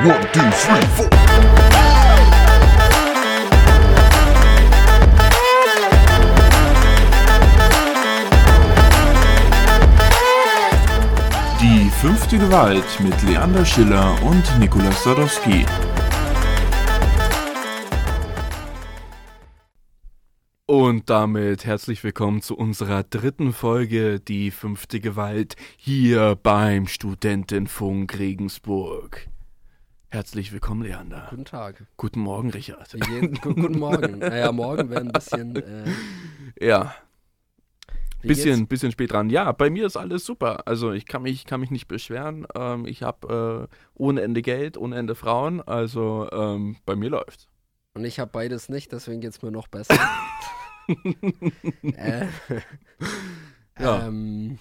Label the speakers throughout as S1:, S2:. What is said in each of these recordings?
S1: One, two, three, four. Die fünfte Gewalt mit Leander Schiller und Nikolaus Sadowski.
S2: Und damit herzlich willkommen zu unserer dritten Folge, die fünfte Gewalt, hier beim Studentenfunk Regensburg. Herzlich willkommen, Leander.
S3: Guten Tag.
S2: Guten Morgen, Richard.
S3: Gu- Guten Morgen. Naja, morgen wäre ein bisschen. Äh,
S2: Ja, bisschen, bisschen spät dran. Ja, bei mir ist alles super. Also ich kann mich, kann mich nicht beschweren. Ähm, ich habe äh, ohne Ende Geld, ohne Ende Frauen. Also ähm, bei mir läuft's.
S3: Und ich habe beides nicht, deswegen geht's mir noch besser. äh,
S2: Ja.
S3: ähm,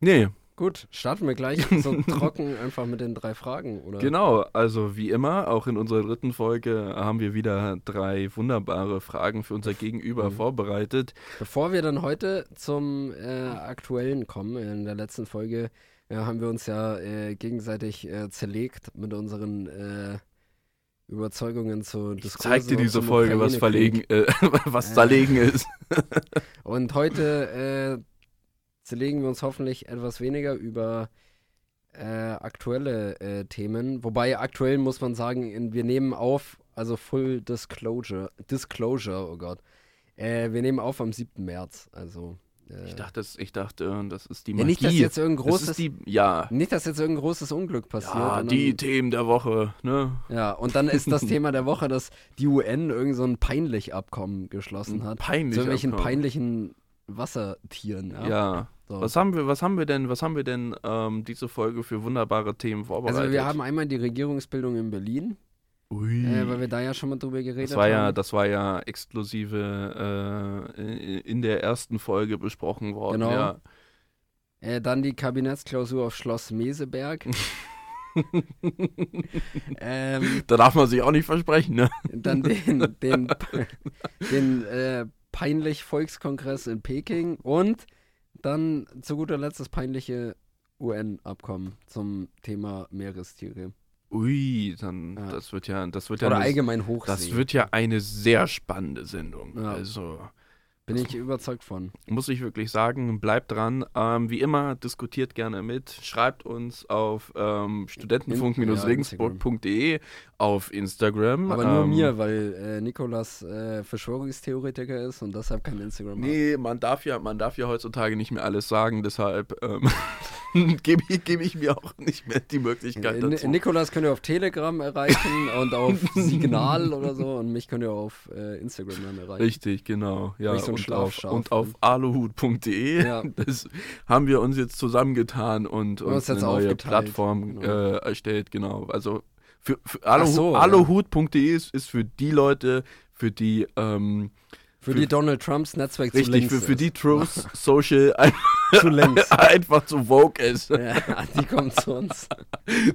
S2: Nee,
S3: gut, starten wir gleich so trocken einfach mit den drei Fragen, oder?
S2: Genau, also wie immer, auch in unserer dritten Folge haben wir wieder drei wunderbare Fragen für unser Gegenüber
S3: Mhm.
S2: vorbereitet.
S3: Bevor wir dann heute zum äh, Aktuellen kommen, in der letzten Folge äh, haben wir uns ja äh, gegenseitig äh, zerlegt mit unseren äh, Überzeugungen zu
S2: Ich
S3: Diskursen
S2: zeig dir diese Folge, was verlegen, äh, was zerlegen ist.
S3: Und heute äh, zerlegen wir uns hoffentlich etwas weniger über äh, aktuelle äh, Themen. Wobei aktuell muss man sagen, in, wir nehmen auf, also Full Disclosure, Disclosure, oh Gott. Äh, wir nehmen auf am 7. März. Also. Äh,
S2: Ich dachte, das, ich dachte, äh, das ist die
S3: ja,
S2: Magie.
S3: nicht, dass jetzt irgendein großes,
S2: die, ja,
S3: nicht, dass jetzt irgendein großes Unglück passiert.
S2: ja, die
S3: dann,
S2: Themen der Woche, ne?
S3: ja, und dann ist das Thema der Woche, dass die UN irgend so ein peinlich Abkommen geschlossen hat.
S2: Peinlich.
S3: Zu irgendwelchen
S2: Abkommen.
S3: peinlichen Wassertieren. Ja.
S2: Ja.
S3: So.
S2: Was haben wir, was haben wir denn, was haben wir denn ähm, diese Folge für wunderbare Themen vorbereitet?
S3: Also wir haben einmal die Regierungsbildung in Berlin,
S2: Ui.
S3: äh, weil wir da ja schon mal drüber geredet
S2: Das war ja,
S3: haben.
S2: das war ja exklusive äh, in der ersten Folge besprochen worden.
S3: Genau.
S2: Ja.
S3: Äh, dann die Kabinettsklausur auf Schloss Meseberg. ähm,
S2: Da darf man sich auch nicht versprechen, ne?
S3: dann den, den, den äh, peinlich Volkskongress in Peking und dann zu guter Letzt das peinliche UN-Abkommen zum Thema Meerestiere.
S2: Ui, dann
S3: Ja.
S2: das wird ja, das wird ja,
S3: Oder
S2: eine,
S3: allgemein Hochsee.
S2: das wird ja eine sehr spannende Sendung.
S3: Ja.
S2: Also
S3: Bin ich überzeugt von.
S2: muss ich wirklich sagen, bleibt dran. Ähm, wie immer, diskutiert gerne mit. Schreibt uns auf ähm, studentenfunk-regensburg.de, auf Instagram.
S3: Aber nur
S2: ähm,
S3: mir, weil äh, Nikolas äh, Verschwörungstheoretiker ist und deshalb kein Instagram hat.
S2: Nee, man darf ja, man darf ja heutzutage nicht mehr alles sagen, deshalb ähm, gebe ich, gebe ich mir auch nicht mehr die Möglichkeit dazu.
S3: Nikolas könnt ihr auf Telegram erreichen und auf Signal oder so und mich könnt ihr auf äh, Instagram dann erreichen.
S2: Richtig, genau. Ja,
S3: Wie so
S2: und, auf, und auf aluhut.de.
S3: Ja.
S2: Haben wir uns jetzt zusammengetan und
S3: uns
S2: eine neue. Plattform äh, erstellt, genau. Also für, für Aluhut,
S3: so,
S2: aluhut.de ist, ist für die Leute, für die ähm,
S3: Für,
S2: für-
S3: die Donald Trumps Netzwerk zu
S2: richtig,
S3: links
S2: für, für die. Truth Social ein,
S3: zu links.
S2: einfach zu Vogue ist.
S3: ja, die kommt zu uns.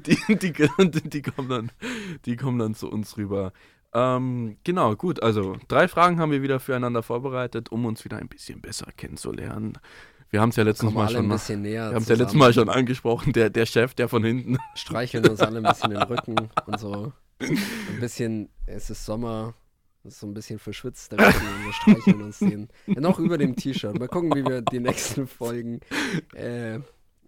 S2: die, die, die, kommen dann, die kommen dann zu uns rüber. Ähm, genau, gut. Also, drei Fragen haben wir wieder füreinander vorbereitet, um uns wieder ein bisschen besser kennenzulernen. Wir haben es ja letztens mal schon wir haben es ja letztes Mal schon angesprochen, der, der Chef, der von hinten.
S3: Streicheln uns alle ein bisschen den Rücken und so. Ein bisschen, es ist Sommer, es ist so ein bisschen verschwitzt der Rücken und wir streicheln uns den. Noch über dem T-Shirt. Mal gucken, wie wir die nächsten Folgen, äh,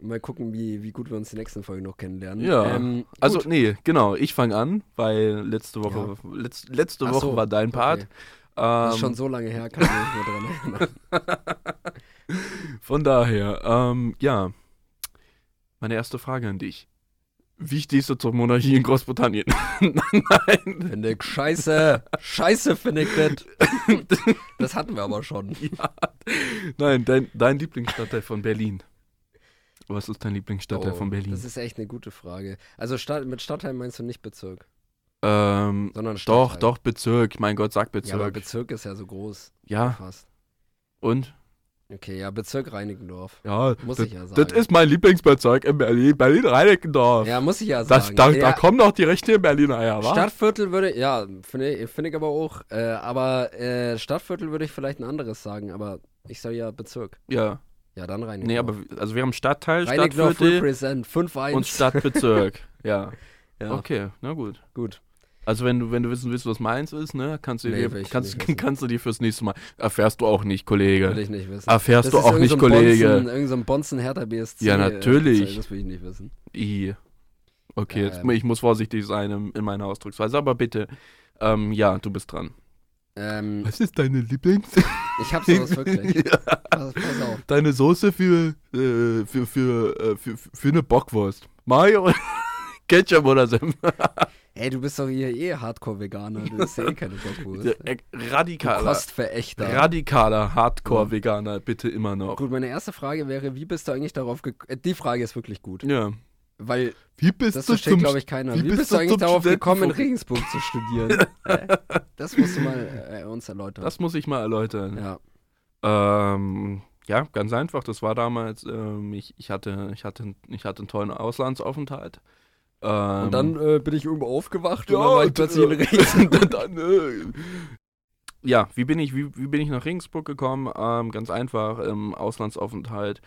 S3: mal gucken, wie, wie gut wir uns die nächsten Folgen noch kennenlernen.
S2: Ja,
S3: Ähm,
S2: Also, nee, genau, ich fange an, weil letzte Woche, letz, letzte
S3: Ach
S2: Woche
S3: so,
S2: war dein Part.
S3: okay. Das ist
S2: Ähm,
S3: schon so lange her, kann ich mich nicht mehr dran erinnern.
S2: Von daher, ähm, ja, meine erste Frage an dich. Wie stehst du zur Monarchie in Großbritannien? Nein.
S3: Finde ich scheiße. Scheiße finde ich das. Das hatten wir aber schon.
S2: Ja. Nein, dein, dein Lieblingsstadtteil von Berlin. Was ist dein Lieblingsstadtteil
S3: Oh,
S2: von Berlin?
S3: Das ist echt eine gute Frage. Also Stadt, mit Stadtteil meinst du nicht Bezirk,
S2: ähm,
S3: sondern
S2: doch,
S3: Stadtteil.
S2: doch, Bezirk. Mein Gott, sag
S3: Ja, aber
S2: Bezirk.
S3: Bezirk ist ja so groß.
S2: Ja,
S3: Fast.
S2: und?
S3: Okay, ja, Bezirk Reinickendorf.
S2: Ja,
S3: Muss
S2: das,
S3: ich ja sagen.
S2: das ist mein Lieblingsbezirk in Berlin. Berlin-Reinickendorf.
S3: Ja, muss ich ja
S2: das,
S3: sagen.
S2: da,
S3: ja,
S2: da kommen doch die rechten Berliner her, wa?
S3: Stadtviertel würde, ja, finde ich, find ich aber auch. Äh, aber äh, Stadtviertel würde ich vielleicht ein anderes sagen, aber ich sage ja Bezirk.
S2: Ja.
S3: Ja, dann Reinickendorf.
S2: Nee, aber also wir haben Stadtteil,
S3: Reinickendorf
S2: Stadtviertel
S3: represent 5-1.
S2: und Stadtbezirk. ja.
S3: Ja,
S2: Okay, na gut.
S3: gut.
S2: Also wenn du, wenn du wissen willst, was meins ist, ne, kannst du
S3: Nee, will
S2: dir, kannst, kannst du dir fürs nächste Mal. Erfährst du auch nicht,
S3: Will
S2: Kollege.
S3: ich nicht wissen.
S2: Erfährst
S3: Das
S2: du auch nicht,
S3: so
S2: Kollege.
S3: Bonzen, irgend so ein Bonzen Hertha BSC.
S2: Ja,
S3: äh,
S2: natürlich.
S3: Das will ich nicht wissen.
S2: I. Okay, jetzt,
S3: Ähm.
S2: ich muss vorsichtig sein in, in meiner Ausdrucksweise, aber bitte. Ähm, ja, du bist dran.
S3: Ähm,
S2: Was ist deine Lieblings?
S3: ich hab sowas wirklich.
S2: Ja.
S3: Pass, pass auf.
S2: Deine Soße für, äh, für, für, äh, für, für eine Bockwurst. Mayo, Ketchup oder Senf?
S3: Ey, du bist doch hier eh Hardcore-Veganer. Du bist ja eh keine Bockwurst.
S2: Der, äh, radikaler,
S3: Kostverächter.
S2: radikaler Hardcore-Veganer, bitte immer noch.
S3: Gut, meine erste Frage wäre, wie bist du eigentlich darauf gekommen? Die Frage ist wirklich gut.
S2: Ja.
S3: Weil
S2: Wie bist
S3: das
S2: du
S3: versteht, glaube ich, keiner.
S2: wie
S3: Wie,
S2: bist
S3: bist
S2: du
S3: eigentlich darauf gekommen, in Regensburg zu studieren? äh, das musst du mal äh, uns erläutern.
S2: Das muss ich mal erläutern.
S3: ja.
S2: Ähm, ja, ganz einfach. Das war damals, ähm, ich, ich, hatte, ich, hatte, ich hatte einen tollen Auslandsaufenthalt. Ähm,
S3: Und dann äh, bin ich irgendwo aufgewacht
S2: Ja,
S3: und dann war ich plötzlich in
S2: äh,
S3: Regensburg.
S2: dann, äh, ja, wie bin ich, wie, wie bin ich nach Regensburg gekommen? Ähm, ganz einfach, im Auslandsaufenthalt.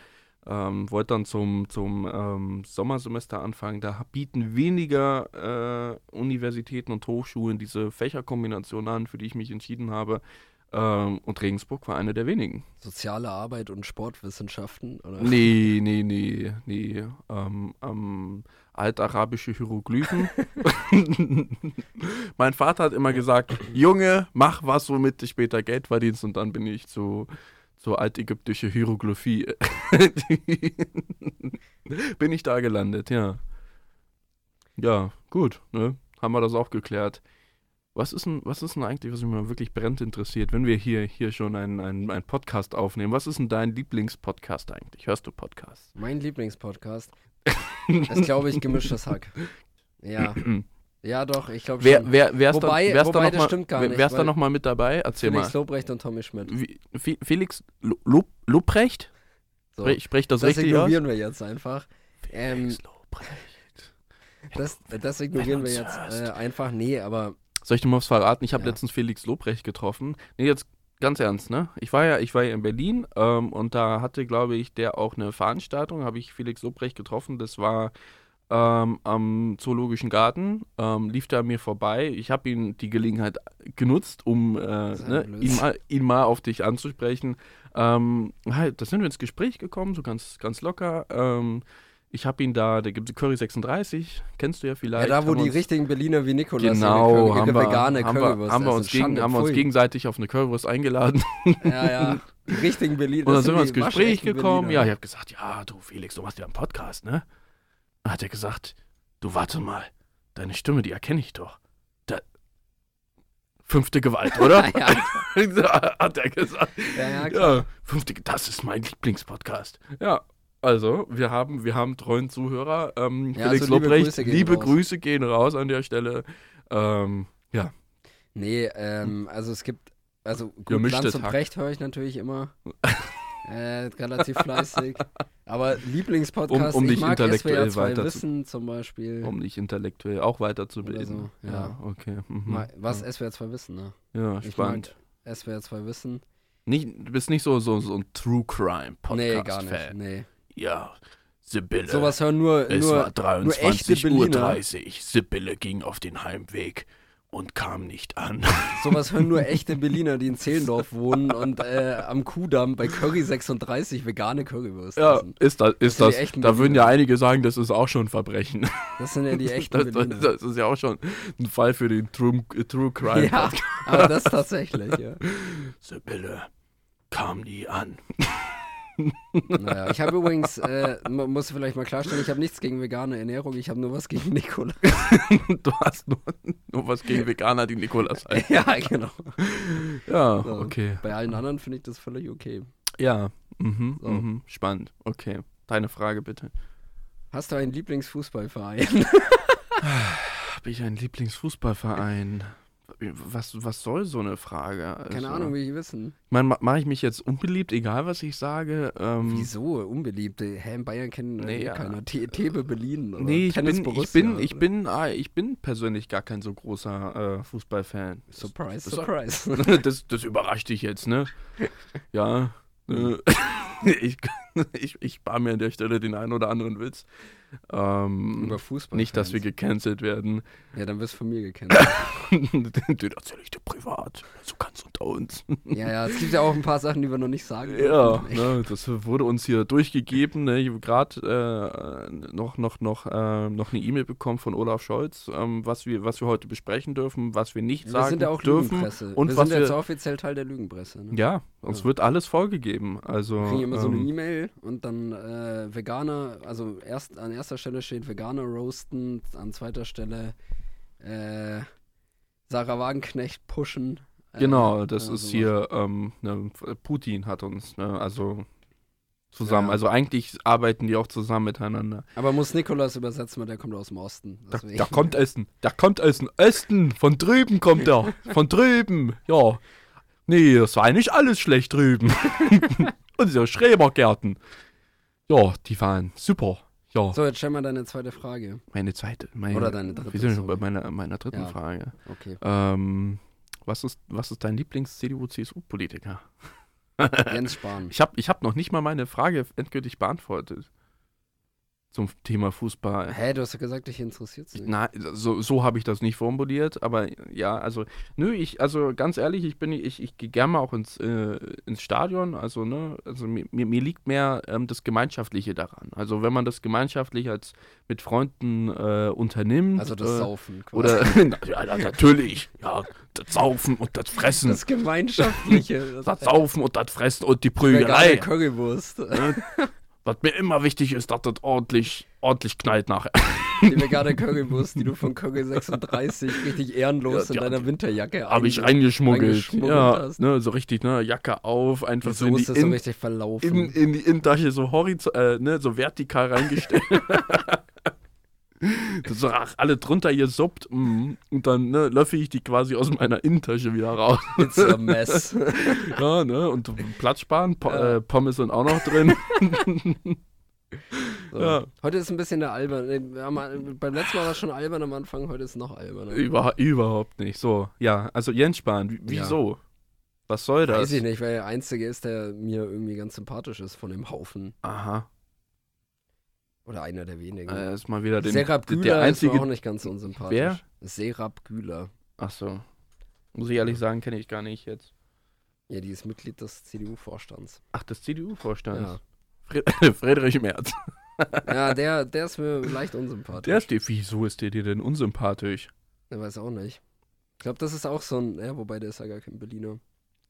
S2: Ähm, wollte dann zum, zum ähm, Sommersemester anfangen. Da bieten weniger äh, Universitäten und Hochschulen diese Fächerkombination an, für die ich mich entschieden habe. Ähm, und Regensburg war eine der wenigen.
S3: Soziale Arbeit und Sportwissenschaften, oder?
S2: Nee, nee, nee, nee. Ähm, ähm, altarabische Hieroglyphen. mein Vater hat immer gesagt, Junge, mach was, womit du später Geld verdienst. Und dann bin ich zu, zu altägyptische Hieroglyphie. bin ich da gelandet, ja. Ja, gut, ne? Haben wir das auch geklärt. Was ist denn, was ist denn eigentlich, was mich mal wirklich brennend interessiert, wenn wir hier, hier schon einen, einen, einen Podcast aufnehmen? Was ist denn dein Lieblingspodcast eigentlich? Hörst du Podcasts?
S3: Mein Lieblingspodcast ist, glaube ich, gemischtes Hack. Ja. Ja, doch, ich glaube
S2: Wer,
S3: schon.
S2: wer, wär's
S3: Wobei-
S2: da, wär's
S3: wobei
S2: da
S3: das
S2: mal,
S3: stimmt gar
S2: wer-
S3: nicht,
S2: Wär's da
S3: weil
S2: noch mal mit dabei? Erzähl
S3: Felix
S2: mal.
S3: Lobrecht und Tommy Schmidt.
S2: Wie, Fe- Felix Lo- Lo- Lobrecht?
S3: So.
S2: Sprech, sprech das,
S3: Das
S2: richtig aus?
S3: ignorieren wir jetzt einfach. Ähm,
S2: Felix Lobrecht.
S3: das, das ignorieren wir jetzt äh, einfach. Nee, aber
S2: Soll ich dir mal was verraten? Ich habe
S3: Ja.
S2: letztens Felix Lobrecht getroffen. Nee, jetzt ganz ernst, ne? Ich war ja, ich war ja in Berlin ähm, und da hatte, glaube ich, der auch eine Veranstaltung, habe ich Felix Lobrecht getroffen. Das war ähm, am Zoologischen Garten, ähm, lief da mir vorbei. Ich habe ihn die Gelegenheit genutzt, um äh, ne, ihn, mal, ihn mal auf dich anzusprechen. Ähm, halt, da sind wir ins Gespräch gekommen, so ganz, ganz locker. Ähm, ich habe ihn da, da gibt es Curry 36, kennst du ja
S3: ja,
S2: vielleicht.
S3: da, wo die
S2: uns-
S3: richtigen Berliner wie Nikolaus
S2: Genau,
S3: ihre,
S2: haben wir,
S3: vegane
S2: haben, wir,
S3: Currywurst
S2: haben, wir uns gegen,
S3: Schande,
S2: haben wir uns gegenseitig auf eine Currywurst eingeladen.
S3: Ja, ja. Die richtigen Berliner.
S2: Und dann sind wir ins Gespräch gekommen. Ja,
S3: Berliner.
S2: ich habe gesagt, ja, du Felix, du machst ja einen Podcast, ne? Hat er gesagt, du warte mal, deine Stimme, die erkenne ich doch. Da, fünfte Gewalt, oder?
S3: ja,
S2: hat er gesagt.
S3: ja, ja, klar.
S2: Ja, fünfte, das ist mein Lieblingspodcast. Ja, also, wir haben, wir haben treuen Zuhörer. Ähm,
S3: Ja,
S2: Felix
S3: also liebe
S2: Lobrecht,
S3: Grüße gehen
S2: liebe
S3: raus.
S2: Grüße gehen raus an der Stelle. Ähm, ja,
S3: Nee, ähm, also es gibt, also gut,
S2: Gemischtes
S3: Lanz und
S2: Hack.
S3: Brecht höre ich natürlich immer. äh, relativ fleißig. Aber Lieblingspodcast,
S2: Um- um
S3: ich
S2: dich intellektuell
S3: SWR 2
S2: weiter zu-
S3: Wissen zum Beispiel.
S2: um dich intellektuell auch weiterzubilden.
S3: So, ja.
S2: okay. Mhm.
S3: Was SWR 2 Wissen, ne?
S2: Ja,
S3: Ich
S2: spannend.
S3: mag SWR 2 Wissen.
S2: Nicht, du bist nicht so, so, so ein True Crime Podcast.
S3: nee, gar nicht.
S2: Fan.
S3: Nee.
S2: Ja, Sibylle.
S3: Sowas hören nur,
S2: es
S3: nur,
S2: war
S3: nur echte
S2: 23.30
S3: Berliner.
S2: Uhr. Sibylle ging auf den Heimweg und kam nicht an.
S3: sowas hören nur echte Berliner, die in Zehlendorf wohnen und äh, am Kudamm bei Curry 36 vegane Currywurst
S2: ja,
S3: essen.
S2: ist das, ist das.
S3: echten
S2: Da würden ja einige sagen, das ist auch schon ein Verbrechen.
S3: Das sind ja die echten
S2: Das, das,
S3: Berliner.
S2: das ist ja auch schon ein Fall für den True, True Crime
S3: ja, aber das tatsächlich, ja.
S2: Sibylle kam nie an.
S3: Naja, ich habe übrigens, äh, man muss vielleicht mal klarstellen, ich habe nichts gegen vegane Ernährung, ich habe nur was gegen Nikola.
S2: Du hast nur, nur was gegen Veganer, die Nikolas heißen.
S3: ja, genau.
S2: Ja,
S3: So.
S2: okay.
S3: Bei allen anderen finde ich das völlig okay.
S2: Ja, mhm,
S3: So.
S2: mhm, spannend. Okay. Deine Frage bitte.
S3: Hast du einen Lieblingsfußballverein?
S2: Habe ich einen Lieblingsfußballverein? Was, was soll so eine Frage? Also,
S3: Keine Ahnung, will ich wissen.
S2: Ich meine, mache ich mich jetzt unbeliebt, egal was ich sage? Ähm,
S3: Wieso? Unbeliebte. Hä, in Bayern kennen
S2: Nee,
S3: nee,
S2: ja.
S3: keiner. Te- Tebe Berlin oder
S2: Nee, ich
S3: Tennis
S2: bin, ich bin, ich bin, ah, ich bin persönlich gar kein so großer äh, Fußballfan.
S3: Surprise,
S2: Das-
S3: surprise.
S2: Das, das überrascht dich jetzt, ne? Ja. Äh, ich, ich, ich spare mir an der Stelle den einen oder anderen Witz. Ähm,
S3: Über Fußball.
S2: nicht, dass wir gecancelt werden.
S3: Ja, dann wirst du von mir gecancelt.
S2: Den erzähle ich dir privat. So uns.
S3: ja, ja, es gibt ja auch ein paar Sachen, die wir noch nicht sagen
S2: Ja, ne, das wurde uns hier durchgegeben. Ne? Ich habe gerade äh, noch, noch, noch, äh, noch eine E-Mail bekommen von Olaf Scholz, ähm, was, wir, was wir heute besprechen dürfen, was wir nicht
S3: Wir
S2: sagen
S3: sind ja auch
S2: dürfen.
S3: Lügenpresse.
S2: und
S3: wir
S2: was
S3: sind jetzt
S2: wir-
S3: offiziell Teil der Lügenpresse. Ne?
S2: Ja, uns
S3: Ja.
S2: wird alles vorgegeben. Also,
S3: Wir kriegen immer so eine
S2: ähm,
S3: E-Mail und dann äh, Veganer, also erst an erster Stelle steht Veganer roasten, an zweiter Stelle äh, Sarah Wagenknecht pushen.
S2: Genau, das
S3: ja,
S2: ist hier, ähm, ne, Putin hat uns, ne, also zusammen.
S3: Ja.
S2: Also eigentlich arbeiten die auch zusammen miteinander.
S3: Aber muss Nikolas übersetzen, weil der kommt aus dem Osten.
S2: Da, da kommt Essen, da kommt Essen, Essen, von drüben kommt er, von drüben, ja. Nee, das war nicht alles schlecht drüben. Unsere Schrebergärten. Ja, die waren super. Ja,
S3: So, jetzt stell mal deine zweite Frage.
S2: meine zweite, meine,
S3: Oder deine dritte,
S2: Wir sind schon bei meiner, meiner dritten
S3: Ja.
S2: Frage.
S3: Okay.
S2: Ähm, was ist, was ist dein Lieblings-CDU-CSU-Politiker?
S3: Jens Spahn.
S2: Ich habe ich hab noch nicht mal meine Frage endgültig beantwortet. Zum Thema Fußball.
S3: Hä, du hast ja gesagt, dich interessiert's nicht.
S2: Na, so, so habe ich das nicht formuliert, aber ja, also, nö, ich, also ganz ehrlich, ich bin, ich, ich gehe gerne mal auch ins, äh, ins Stadion, also, ne, also mir, mir, liegt mehr ähm, das Gemeinschaftliche daran. Also, wenn man das gemeinschaftlich als mit Freunden äh, unternimmt.
S3: Also das
S2: äh,
S3: Saufen. quasi.
S2: Oder, ja, na, natürlich, ja, das Saufen und das Fressen.
S3: das Gemeinschaftliche.
S2: das Saufen und das Fressen und die Prügelei.
S3: Currywurst.
S2: Was mir immer wichtig ist, dass das ordentlich, ordentlich knallt nachher.
S3: Die vegane Currywurst, die du von Curry 36 richtig ehrenlos
S2: Ja,
S3: in deiner Winterjacke
S2: Habe ich
S3: einge-
S2: reingeschmuggelt. Ja, ne, so richtig, ne, Jacke auf, einfach
S3: Die
S2: so in die,
S3: ist so
S2: in,
S3: richtig verlaufen.
S2: in, in die Innentasche so horizontal, äh, ne, so vertikal reingestellt. so, ach, alle drunter gesuppt. Mm, und dann ne, löffel ich die quasi aus meiner Innentasche wieder raus.
S3: It's a mess.
S2: ja, ne, und Platz sparen, po
S3: Ja.
S2: äh, Pommes sind auch noch drin.
S3: So.
S2: Ja.
S3: Heute ist ein bisschen der albern. mal- Beim letzten Mal war es schon albern am Anfang, heute ist es noch alberner.
S2: Über, überhaupt nicht. So, ja, also Jens Spahn, wie-
S3: Ja.
S2: wieso? Was soll das?
S3: Weiß ich nicht, weil der Einzige ist, der mir irgendwie ganz sympathisch ist von dem Haufen.
S2: Aha,
S3: Oder einer der wenigen.
S2: äh, ist mal wieder den,
S3: Serap
S2: der
S3: Güler
S2: einzige.
S3: ist auch nicht ganz unsympathisch.
S2: Wer?
S3: Serap Güler.
S2: Ach so. Muss ich ehrlich sagen, kenne ich gar nicht jetzt.
S3: Ja, die ist Mitglied des CDU-Vorstands.
S2: Ach, des CDU-Vorstands.
S3: Ja.
S2: Fred Friedrich Merz.
S3: ja, der, der ist mir leicht unsympathisch.
S2: Der dir, wieso ist der dir denn unsympathisch?
S3: Der weiß auch nicht. Ich glaube, das ist auch so ein, ja, wobei der ist ja gar kein Berliner.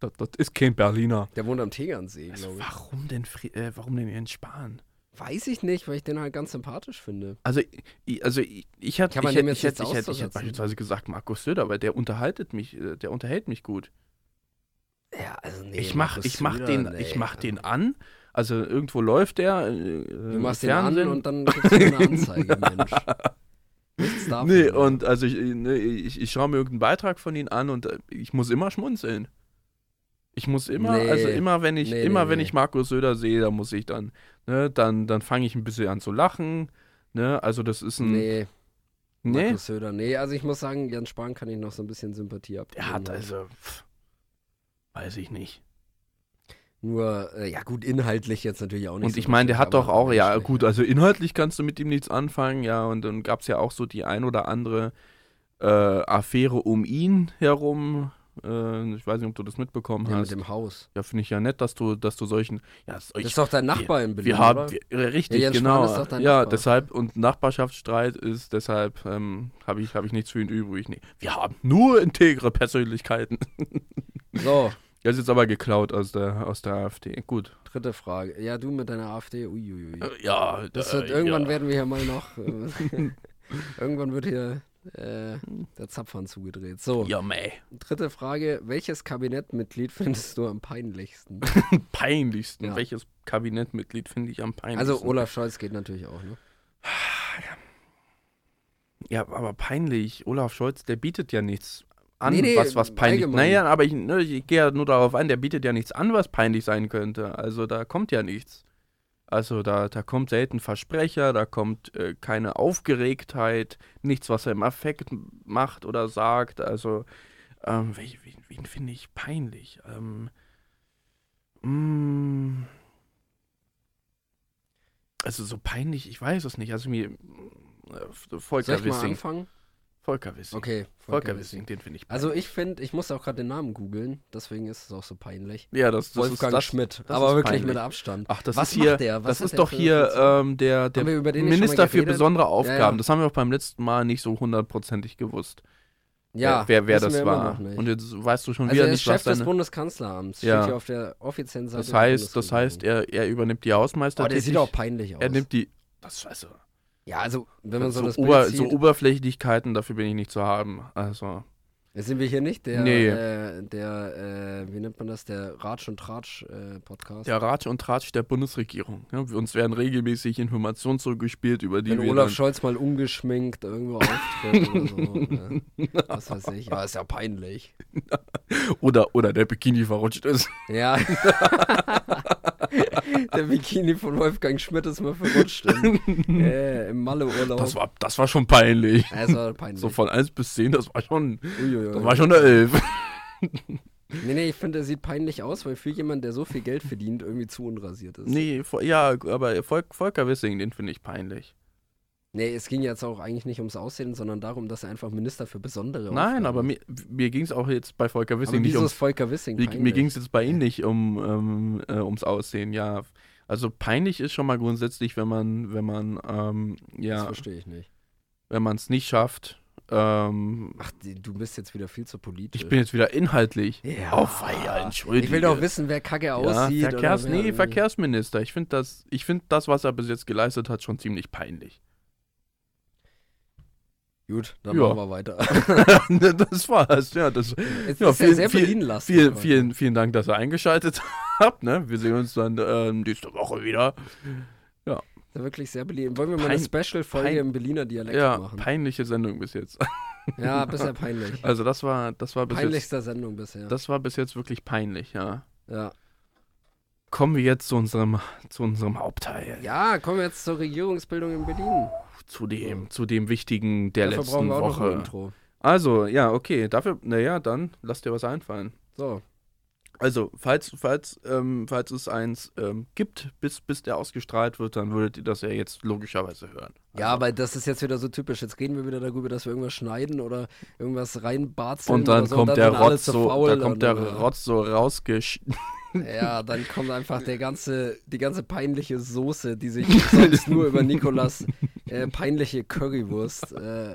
S2: Das, das ist kein Berliner.
S3: Der wohnt am Tegernsee,
S2: Also,
S3: glaube ich.
S2: warum denn, Fri äh, warum denn Jens Spahn?
S3: Weiß ich nicht, weil ich den halt ganz sympathisch finde.
S2: Also, ich, also ich, ich hätte
S3: man
S2: ich,
S3: dem
S2: hätt-
S3: jetzt
S2: ich, hätt-
S3: nichts
S2: ich, hätt- ich beispielsweise gesagt Markus Söder, weil der unterhaltet mich, äh, der unterhält mich gut.
S3: Ja, also nee.
S2: ich mach,
S3: Markus
S2: ich mach
S3: Söder,
S2: den,
S3: nee.
S2: ich mach den an. Also irgendwo läuft der. Äh,
S3: Du machst den an und dann kriegst du eine Anzeige, Mensch. Nichts davon.
S2: Nee, und also ich, nee, ich, ich schaue mir irgendeinen Beitrag von ihnen an und äh, ich muss immer schmunzeln. Ich muss immer,
S3: Nee.
S2: also immer wenn ich,
S3: Nee,
S2: immer wenn ich Markus Söder sehe, dann muss ich dann, ne, dann, dann fange ich ein bisschen an zu lachen. Ne, also das ist ein.
S3: Nee,
S2: nee?
S3: Markus Söder. Nee, also ich muss sagen, Jens Spahn kann ich noch so ein bisschen Sympathie ab.
S2: Der hat also. Pff, weiß ich nicht.
S3: Nur, äh, ja gut, inhaltlich jetzt natürlich auch nicht
S2: Und
S3: so
S2: ich meine, der hat doch auch, ja
S3: menschlich,
S2: gut, also inhaltlich kannst du mit ihm nichts anfangen, ja, und dann gab es ja auch so die ein oder andere äh, Affäre um ihn herum. Äh, ich weiß nicht, ob du das mitbekommen
S3: Ja, mit
S2: hast.
S3: dem Haus.
S2: Ja, finde ich ja nett, dass du, dass du solchen. Ja,
S3: Das ist doch dein Nachbar in Berlin,
S2: wir haben, wir, richtig,
S3: Ja,
S2: genau.
S3: Ist doch dein
S2: ja,
S3: Nachbar.
S2: deshalb, und Nachbarschaftsstreit ist, deshalb ähm, habe ich, hab ich nichts für ihn übrig. Nee, wir haben nur integre Persönlichkeiten.
S3: So,
S2: Das ist jetzt aber geklaut aus der, aus der AfD. Gut.
S3: dritte Frage. Ja, du mit deiner AfD, uiuiui.
S2: Äh, ja,
S3: Das
S2: äh,
S3: wird, irgendwann
S2: ja.
S3: werden wir hier mal noch. Äh, irgendwann wird hier äh, der Zapfhahn zugedreht. So,
S2: Ja, meh.
S3: dritte Frage. Welches Kabinettmitglied findest du am peinlichsten?
S2: peinlichsten.
S3: Ja.
S2: Welches Kabinettmitglied finde ich am peinlichsten?
S3: Also, Olaf Scholz geht natürlich auch, ne?
S2: Ja, aber peinlich. Olaf Scholz, der bietet ja nichts an,
S3: Nee, nee,
S2: was, was peinlich.
S3: allgemein.
S2: Naja, aber ich, ne, ich gehe ja nur darauf ein, der bietet ja nichts an, was peinlich sein könnte. Also da kommt ja nichts. Also da, da kommt selten Versprecher, da kommt äh, keine Aufgeregtheit, nichts, was er im Affekt macht oder sagt. Also, ähm, wen, wen, wen finde ich peinlich? Ähm, mm, Also so peinlich, ich weiß es nicht. Also mir. Äh,
S3: Soll
S2: Volker
S3: ich mal anfangen?
S2: Volker Wissing.
S3: Okay,
S2: Volker
S3: Wissing.
S2: Wissing, den finde ich
S3: Also
S2: peinlich.
S3: ich finde, ich muss auch gerade den Namen googeln, deswegen ist es auch so peinlich.
S2: Ja, das, das
S3: Wolfgang
S2: ist das,
S3: Schmidt,
S2: das
S3: aber
S2: ist
S3: wirklich
S2: peinlich.
S3: mit Abstand.
S2: Ach, das
S3: Was
S2: ist hier.
S3: der? Was
S2: das ist doch hier ähm, der, der Minister für besondere Aufgaben.
S3: ja.
S2: Das haben wir auch beim letzten Mal nicht so hundertprozentig gewusst.
S3: Ja,
S2: wer, wer das war. Und jetzt weißt du schon
S3: also
S2: wieder
S3: er ist
S2: nicht,
S3: Chef
S2: was
S3: des
S2: seine.
S3: Bundeskanzleramts,
S2: Ja.
S3: steht hier auf der offiziellen Seite
S2: Das heißt, das heißt, er, er übernimmt die Hausmeister.
S3: Oh, der sieht auch peinlich aus.
S2: Er nimmt die. Das also,
S3: ja, also, wenn man so,
S2: so,
S3: das
S2: Ober,
S3: Bild
S2: so
S3: sieht,
S2: Oberflächlichkeiten, dafür bin ich nicht zu haben. Also.
S3: jetzt sind wir hier nicht der,
S2: Nee.
S3: äh, der, äh, wie nennt man das, der Ratsch und Tratsch äh, Podcast.
S2: Der Ratsch und Tratsch der Bundesregierung. Ja, uns werden regelmäßig Informationen zugespielt, über die
S3: Wenn
S2: wir
S3: Olaf Scholz mal ungeschminkt irgendwo auftritt oder so. Ja. Was weiß ich. Ja, ist ja peinlich.
S2: oder, oder der Bikini verrutscht ist.
S3: Ja. Der Bikini von Wolfgang Schmidt ist mal verrutscht im, äh, im Malle-Urlaub.
S2: Das war, das war schon peinlich.
S3: Ja, es war peinlich.
S2: So von 1 bis 10, das war schon,
S3: Uiuiui.
S2: das war schon eine 11.
S3: Nee, nee, ich finde, er sieht peinlich aus, weil für jemanden, der so viel Geld verdient, irgendwie zu unrasiert ist.
S2: Nee, ja, aber Volk, Volker Wissing, den finde ich peinlich.
S3: Nee, es ging jetzt auch eigentlich nicht ums Aussehen, sondern darum, dass er einfach Minister für besondere
S2: Nein,
S3: Aufgaben
S2: aber mir, mir ging es auch jetzt bei Volker
S3: aber
S2: Wissing nicht
S3: wieso
S2: ums
S3: ist Volker Wissing
S2: Mir, mir ging es jetzt bei ihm nicht um, ähm, äh, ums Aussehen, ja. Also peinlich ist schon mal grundsätzlich, wenn man, wenn man, ähm,
S3: Das
S2: ja,
S3: verstehe ich nicht.
S2: wenn man es nicht schafft. Ähm,
S3: Ach, du bist jetzt wieder viel zu politisch.
S2: ich bin jetzt wieder inhaltlich.
S3: Ja.
S2: Auf Feier, entschuldige.
S3: Ich will doch wissen, wer kacke
S2: ja,
S3: aussieht.
S2: Verkehrs,
S3: oder wer
S2: nee, Verkehrsminister. Ich finde das, ich finde das, was er bis jetzt geleistet hat, schon ziemlich peinlich.
S3: Gut, dann
S2: Ja.
S3: machen wir weiter.
S2: das war's, ja. Das,
S3: Es
S2: Ja,
S3: ist
S2: vielen-
S3: ja sehr
S2: vielen,
S3: heute.
S2: vielen, vielen Dank, dass ihr eingeschaltet habt. Ne? Wir sehen uns dann ähm, nächste Woche wieder.
S3: Ist wirklich sehr Berlin. Wollen wir mal eine Special-Folge im Berliner Dialekt
S2: Ja,
S3: machen?
S2: peinliche Sendung bis jetzt.
S3: Ja, bisher peinlich.
S2: Also das war, das war bis jetzt,
S3: Peinlichster Sendung bisher.
S2: das war bis jetzt wirklich peinlich, ja.
S3: ja.
S2: Kommen wir jetzt zu unserem, zu unserem Hauptteil.
S3: ja, kommen wir jetzt zur Regierungsbildung in Berlin.
S2: Zu dem, zu dem wichtigen der
S3: Dafür
S2: letzten
S3: brauchen wir auch noch ein
S2: Woche.
S3: Intro.
S2: Also, ja, okay. Dafür, naja, dann lass dir was einfallen.
S3: So,
S2: Also, falls, falls, ähm, falls es eins ähm, gibt, bis, bis der ausgestrahlt wird, dann würdet ihr das ja jetzt logischerweise hören.
S3: ja,
S2: Also,
S3: aber das ist jetzt wieder so typisch. Jetzt reden wir wieder darüber, dass wir irgendwas schneiden oder irgendwas reinbarzeln.
S2: und dann
S3: oder so,
S2: kommt
S3: und
S2: der
S3: sind alle
S2: Rotz so,
S3: faul
S2: da kommt der
S3: äh,
S2: Rotz so rausgesch...
S3: Ja, dann kommt einfach der ganze, die ganze peinliche Soße, die sich sonst nur über Nikolas äh, peinliche Currywurst. Äh,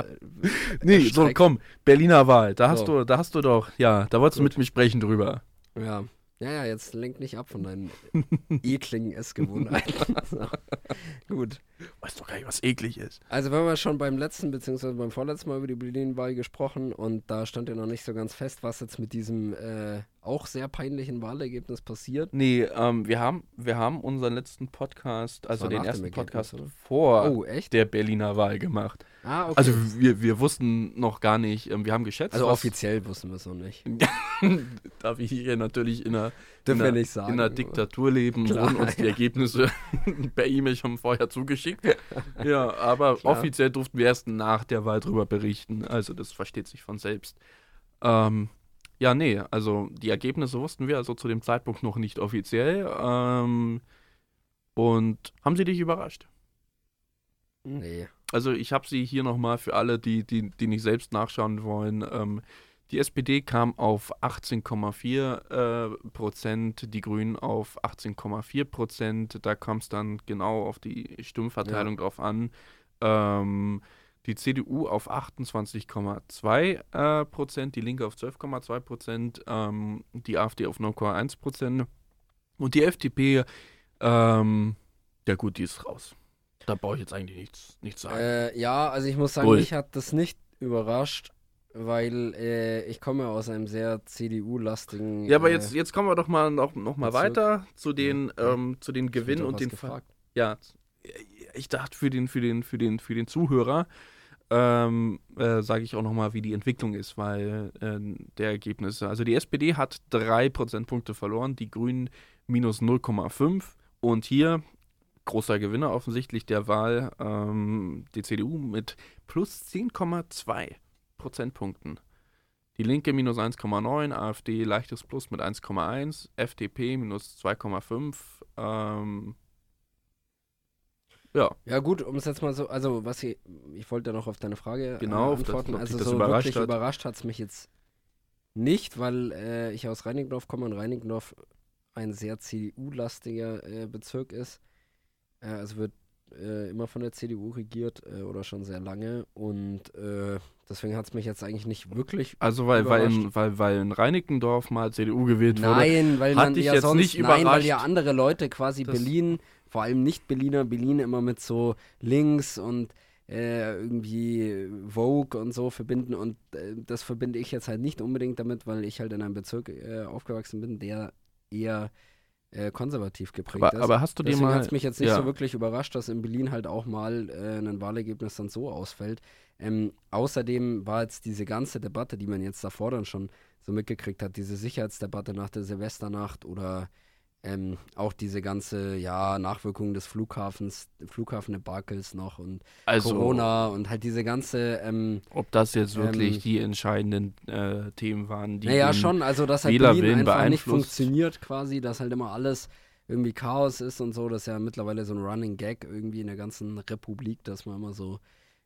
S2: Nee, so
S3: erstreckt.
S2: komm, Berliner Wahl, da hast
S3: So.
S2: du, da hast du doch, ja, da wolltest du
S3: Gut.
S2: mit mir sprechen drüber.
S3: Ja. Ja, ja, jetzt lenk nicht ab von deinen ekligen Essgewohnheiten. so. Gut.
S2: Weißt doch gar nicht, was eklig ist.
S3: Also wir haben ja schon beim letzten bzw. beim vorletzten Mal über die Berlin-Wahl gesprochen und da stand ja noch nicht so ganz fest, was jetzt mit diesem äh, auch sehr peinlichen Wahlergebnis passiert.
S2: Nee, ähm, wir haben, wir haben unseren letzten Podcast, also den ersten Podcast
S3: oder?
S2: vor
S3: Oh,
S2: der Berliner Wahl gemacht.
S3: Ah, okay.
S2: Also wir, wir wussten noch gar nicht, ähm, wir haben geschätzt,
S3: Also offiziell wussten wir es noch nicht.
S2: da wir hier natürlich in einer, in einer,
S3: sagen.
S2: in einer Diktatur leben,
S3: Klar,
S2: wurden uns die. Ergebnisse per E-Mail schon vorher zugeschickt. Ja, aber
S3: Klar.
S2: offiziell durften wir erst nach der Wahl drüber berichten. Also das versteht sich von selbst. Ähm, ja, nee, also die Ergebnisse wussten wir also zu dem Zeitpunkt noch nicht offiziell. Ähm, und haben sie dich überrascht?
S3: Nee.
S2: Also ich habe sie hier nochmal für alle, die, die, die nicht selbst nachschauen wollen. Ähm, die SPD kam auf 18,4 äh, Prozent, die Grünen auf 18,4 Prozent. Da kam es dann genau auf die Stimmverteilung drauf an. Ähm, die CDU auf 28,2 äh, Prozent, die Linke auf 12,2 Prozent, ähm, die AfD auf 9,1 Prozent und die FDP, ähm, ja gut, die ist raus. Da brauche ich jetzt eigentlich nichts, nichts sagen.
S3: Äh, ja, also ich muss sagen,
S2: Ui.
S3: mich hat das nicht überrascht, weil äh, ich komme aus einem sehr CDU-lastigen.
S2: ja, aber
S3: äh,
S2: jetzt, jetzt kommen wir doch mal noch, noch mal weiter zu den,
S3: Ja.
S2: ähm, zu den Gewinn und den
S3: gefragt.
S2: Ja, ich dachte für den, für den, für den, für den Zuhörer ähm, äh, sage ich auch nochmal, wie die Entwicklung ist, weil äh, der Ergebnisse, also die SPD hat drei Prozentpunkte verloren, die Grünen minus 0,5 und hier großer Gewinner offensichtlich der Wahl, ähm, die CDU mit plus 10,2 Prozentpunkten. Die Linke minus 1,9, AfD leichtes Plus mit 1,1, FDP minus 2,5, ähm, ja,
S3: Ja gut, um es jetzt mal so, also was ich, ich wollte noch auf deine Frage
S2: Genau,
S3: äh,
S2: auf das-
S3: antworten. also
S2: das
S3: so
S2: überrascht
S3: wirklich
S2: hat.
S3: überrascht hat es mich jetzt nicht, weil äh, ich aus Reinickendorf komme und Reinickendorf ein sehr CDU-lastiger äh, Bezirk ist. Äh, also wird äh, immer von der CDU regiert äh, oder schon sehr lange und äh, deswegen hat es mich jetzt eigentlich nicht wirklich
S2: also weil, weil, in, weil, weil in Reinickendorf mal CDU gewählt wurde.
S3: Nein, weil
S2: Hat
S3: man
S2: dich
S3: ja
S2: jetzt
S3: sonst,
S2: nicht
S3: nein, weil ja andere Leute quasi Berlin, vor allem Nicht-Berliner, Berlin immer mit so links und äh, irgendwie Vogue und so verbinden und äh, das verbinde ich jetzt halt nicht unbedingt damit, weil ich halt in einem Bezirk äh, aufgewachsen bin, der eher äh, konservativ geprägt
S2: aber,
S3: ist.
S2: aber hast du dir
S3: Deswegen
S2: mal
S3: hat es mich jetzt nicht
S2: ja.
S3: so wirklich überrascht, dass in Berlin halt auch mal äh, ein Wahlergebnis dann so ausfällt. Ähm, außerdem war jetzt diese ganze Debatte, die man jetzt davor dann schon so mitgekriegt hat, diese Sicherheitsdebatte nach der Silvesternacht oder ähm, auch diese ganze, ja, Nachwirkung des Flughafens, Flughafendebakels noch und
S2: also,
S3: Corona und halt diese ganze, ähm,
S2: ob das jetzt wirklich
S3: Ähm,
S2: die entscheidenden äh, Themen waren, die
S3: naja, schon, also dass halt Berlin einfach nicht funktioniert quasi, dass halt immer alles irgendwie Chaos ist und so, das ist ja mittlerweile so ein Running Gag irgendwie in der ganzen Republik, dass man immer so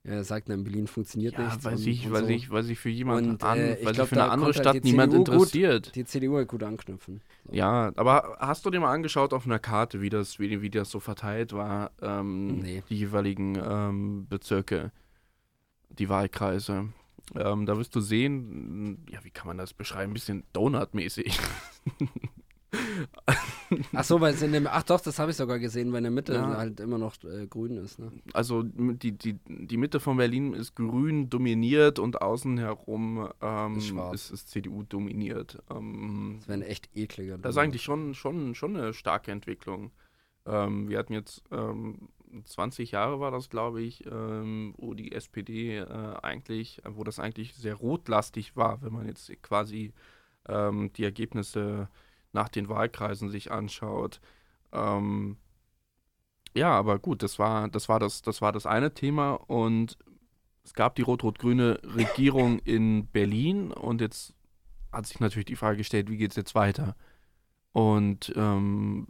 S3: äh, sagt, in Berlin funktioniert
S2: ja,
S3: nichts.
S2: weiß
S3: und,
S2: ich,
S3: und
S2: weiß
S3: so.
S2: ich, weiß ich für jemanden
S3: Und,
S2: an,
S3: äh,
S2: weil
S3: glaub,
S2: sich für eine andere
S3: halt
S2: Stadt
S3: die
S2: niemand
S3: CDU gut.
S2: interessiert.
S3: Die CDU halt gut anknüpfen. So.
S2: Ja, aber hast du dir mal angeschaut auf einer Karte, wie das, wie, wie das so verteilt war, ähm,
S3: Nee.
S2: die jeweiligen ähm, Bezirke, die Wahlkreise? Ähm, da wirst du sehen, ja, wie kann man das beschreiben? Ein bisschen Donut-mäßig.
S3: Ach so, weil es in dem, ach doch, das habe ich sogar gesehen, weil in der Mitte
S2: Ja.
S3: halt immer noch äh, grün ist. Ne?
S2: Also die, die, die Mitte von Berlin ist grün dominiert und außen herum ähm,
S3: Ist
S2: ist, ist CDU dominiert. Ähm,
S3: Das wäre ein echt ekliger.
S2: Das ist eigentlich schon, schon, schon eine starke Entwicklung. Ähm, wir hatten jetzt ähm, 20 Jahre war das, glaube ich, ähm, wo die SPD äh, eigentlich, wo das eigentlich sehr rotlastig war, wenn man jetzt quasi ähm, die Ergebnisse nach den Wahlkreisen sich anschaut. Ähm, ja, aber gut, das war, das war das, das war das eine Thema und es gab die rot-rot-grüne Regierung in Berlin und jetzt hat sich natürlich die Frage gestellt, wie geht es jetzt weiter? Und ähm,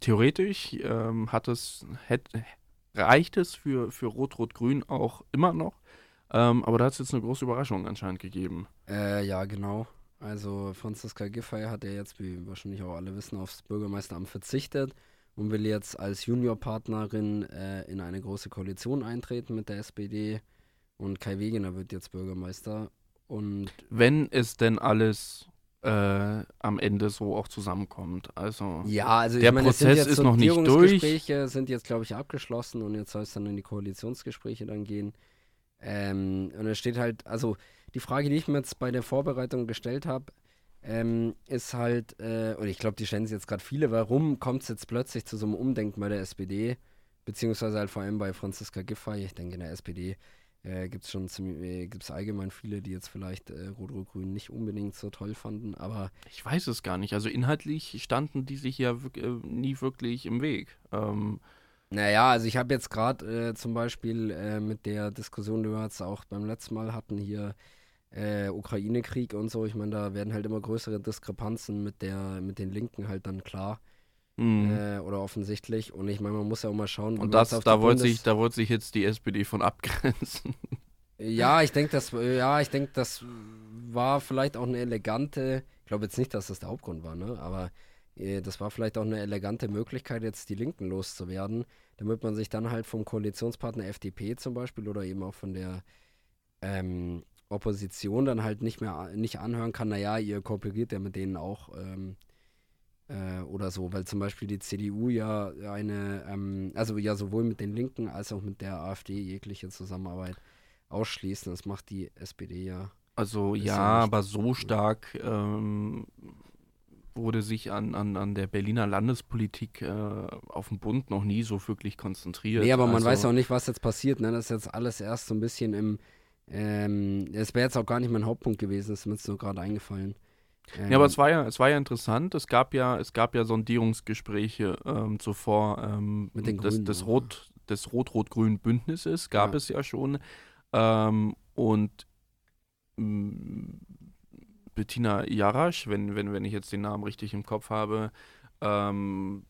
S2: theoretisch ähm, hat es, hätt, reicht es für, für Rot-Rot-Grün auch immer noch. Ähm, aber da hat es jetzt eine große Überraschung anscheinend gegeben.
S3: Äh, ja, genau. Also Franziska Giffey hat ja jetzt, wie wahrscheinlich auch alle wissen, aufs Bürgermeisteramt verzichtet und will jetzt als Juniorpartnerin äh, in eine große Koalition eintreten mit der SPD. Und Kai Wegener wird jetzt Bürgermeister. Und
S2: Wenn es denn alles äh, am Ende so auch zusammenkommt. Also
S3: ja, also
S2: Der
S3: ich meine,
S2: Prozess
S3: jetzt
S2: ist noch nicht
S3: Sondierungsgespräche sind jetzt, glaube ich, abgeschlossen und jetzt soll es dann in die Koalitionsgespräche dann gehen. Ähm, und es steht halt, also die Frage, die ich mir jetzt bei der Vorbereitung gestellt habe, ähm, ist halt, äh, und ich glaube, die stellen sich jetzt gerade viele, warum kommt es jetzt plötzlich zu so einem Umdenken bei der SPD, beziehungsweise halt vor allem bei Franziska Giffey, ich denke in der SPD äh, gibt es schon ziemlich, äh, gibt es allgemein viele, die jetzt vielleicht äh, Rot-Rot-Grün nicht unbedingt so toll fanden, aber
S2: ich weiß es gar nicht. Also inhaltlich standen die sich ja äh, nie wirklich im Weg. Ähm,
S3: Naja, also ich habe jetzt gerade äh, zum Beispiel äh, mit der Diskussion, die wir jetzt auch beim letzten Mal hatten, hier äh, Ukraine-Krieg und so, ich meine, da werden halt immer größere Diskrepanzen mit der, mit den Linken halt dann klar
S2: mh.
S3: äh, oder offensichtlich. Und ich meine, man muss ja auch mal schauen,
S2: und
S3: man
S2: das, da wollte sich, da wollte sich jetzt die SPD von abgrenzen.
S3: Ja, ich denke, das, ja, ich denke, das war vielleicht auch eine elegante, ich glaube jetzt nicht, dass das der Hauptgrund war, ne? Aber äh, das war vielleicht auch eine elegante Möglichkeit, jetzt die Linken loszuwerden, damit man sich dann halt vom Koalitionspartner FDP zum Beispiel oder eben auch von der ähm, Opposition dann halt nicht mehr nicht anhören kann, naja, ihr kooperiert ja mit denen auch ähm, äh, oder so, weil zum Beispiel die CDU ja eine, ähm, also ja sowohl mit den Linken als auch mit der AfD jegliche Zusammenarbeit ausschließen. Das macht die SPD ja.
S2: Also ja, aber so stark ähm, wurde sich an, an, an der Berliner Landespolitik äh, auf dem Bund noch nie so wirklich konzentriert.
S3: Nee, aber man
S2: also,
S3: weiß auch nicht, was jetzt passiert. Ne? Das ist jetzt alles erst so ein bisschen im. Ähm, es wäre jetzt auch gar nicht mein Hauptpunkt gewesen, das ist mir jetzt nur gerade eingefallen. Ähm,
S2: Ja, aber es war ja, es war ja interessant. Es gab ja, es gab ja Sondierungsgespräche ähm, zuvor ähm,
S3: Mit den
S2: des,
S3: Grünen
S2: des
S3: auch,
S2: Rot, des Rot-Rot-Grünen Bündnisses gab
S3: Ja.
S2: es ja schon. Ähm, und mh, Bettina Jarasch, wenn, wenn, wenn ich jetzt den Namen richtig im Kopf habe, ähm,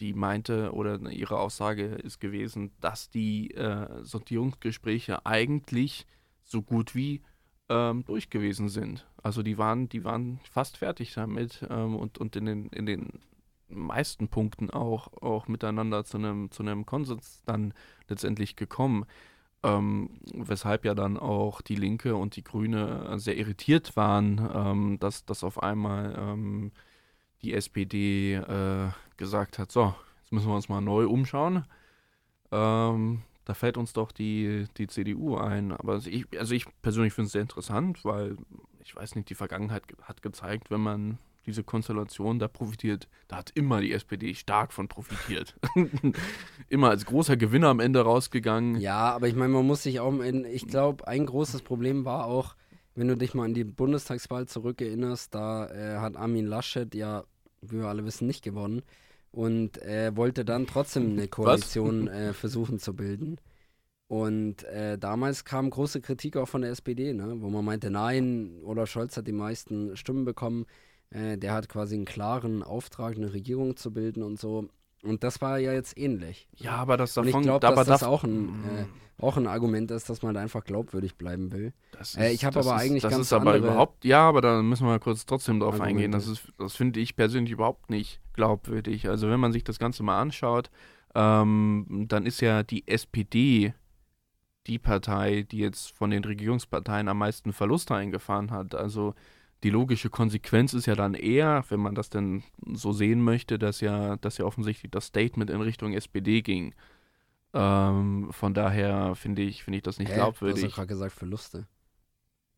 S2: die meinte oder ihre Aussage ist gewesen, dass die äh, Sondierungsgespräche eigentlich so gut wie ähm, durch gewesen sind. Also die waren, die waren fast fertig damit ähm, und, und in den, in den meisten Punkten auch, auch miteinander zu einem, zu Konsens dann letztendlich gekommen. Ähm, weshalb ja dann auch die Linke und die Grüne sehr irritiert waren, ähm, dass, dass auf einmal ähm, die SPD äh, gesagt hat, so, jetzt müssen wir uns mal neu umschauen. Da fällt uns doch die, die CDU ein. Aber ich, also ich persönlich finde es sehr interessant, weil ich weiß nicht, die Vergangenheit hat gezeigt, wenn man diese Konstellation da profitiert, da hat immer die SPD stark von profitiert. immer als großer Gewinner am Ende rausgegangen.
S3: Ja, aber ich meine, man muss sich auch, in, ich glaube, ein großes Problem war auch, wenn du dich mal an die Bundestagswahl zurückerinnerst, da äh, hat Armin Laschet ja, wie wir alle wissen, nicht gewonnen und äh, wollte dann trotzdem eine Koalition äh, versuchen zu bilden. Und äh, damals kam große Kritik auch von der SPD, ne? wo man meinte, nein, Olaf Scholz hat die meisten Stimmen bekommen. Äh, der hat quasi einen klaren Auftrag, eine Regierung zu bilden und so. Und das war ja jetzt ähnlich.
S2: Ja, aber das davon,
S3: und ich glaube, dass das auch ein, äh, auch ein Argument ist, dass man da einfach glaubwürdig bleiben will.
S2: Ist,
S3: äh, ich habe aber
S2: ist,
S3: eigentlich
S2: das
S3: ganz
S2: ist aber überhaupt, ja, aber da müssen wir kurz trotzdem drauf
S3: Argumente.
S2: eingehen. Das ist, das finde ich persönlich überhaupt nicht glaubwürdig. Also wenn man sich das Ganze mal anschaut, ähm, dann ist ja die SPD die Partei, die jetzt von den Regierungsparteien am meisten Verluste eingefahren hat. Also die logische Konsequenz ist ja dann eher, wenn man das denn so sehen möchte, dass ja, dass ja offensichtlich das Statement in Richtung SPD ging. Ähm, von daher finde ich, finde ich das nicht
S3: Hä?
S2: glaubwürdig.
S3: Du hast doch gerade gesagt Verluste.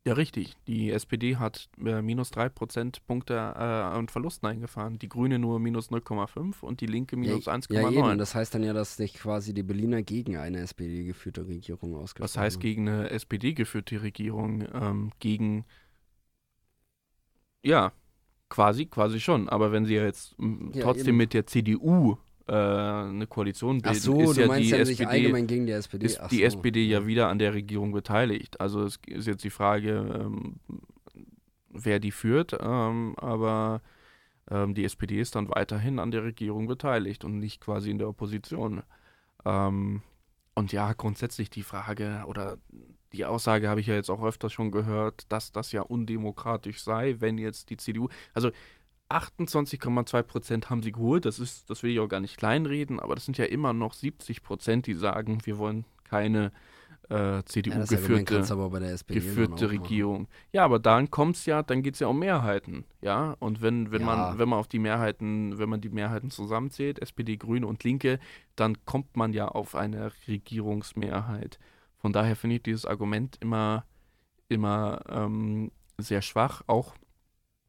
S2: Ja, richtig. Die SPD hat äh, minus 3 Prozentpunkte äh, an Verlusten eingefahren. Die Grüne nur minus 0,5 und die Linke minus
S3: ja,
S2: 1,9.
S3: ja. Das heißt dann ja, dass sich quasi die Berliner gegen eine SPD-geführte Regierung ausgesprochen
S2: Was heißt
S3: haben.
S2: gegen eine SPD-geführte Regierung? Ähm, gegen. Ja, quasi, quasi schon. Aber wenn sie jetzt m,
S3: Ja,
S2: trotzdem
S3: eben.
S2: mit der CDU äh, eine Koalition bilden,
S3: Ach so,
S2: ist
S3: du
S2: ja
S3: meinst
S2: die SPD.
S3: allgemein gegen die SPD.
S2: ist
S3: Ach
S2: die
S3: so.
S2: SPD ja wieder an der Regierung beteiligt. Also es ist jetzt die Frage, ähm, wer die führt, ähm, aber ähm, die SPD ist dann weiterhin an der Regierung beteiligt und nicht quasi in der Opposition. Ähm, und ja, grundsätzlich die Frage oder die Aussage habe ich ja jetzt auch öfters schon gehört, dass das ja undemokratisch sei, wenn jetzt die CDU, also 28,2 Prozent haben sie geholt, das ist, das will ich auch gar nicht kleinreden, aber das sind ja immer noch 70 Prozent, die sagen, wir wollen keine äh,
S3: ja,
S2: CDU-geführte
S3: auch
S2: geführte
S3: machen.
S2: Regierung. Ja, aber dann kommt's ja, dann geht es ja um Mehrheiten, ja. Und wenn, wenn
S3: Ja.
S2: man, wenn man auf die Mehrheiten, wenn man die Mehrheiten zusammenzählt, SPD, Grüne und Linke, dann kommt man ja auf eine Regierungsmehrheit. Von daher finde ich dieses Argument immer, immer ähm, sehr schwach. Auch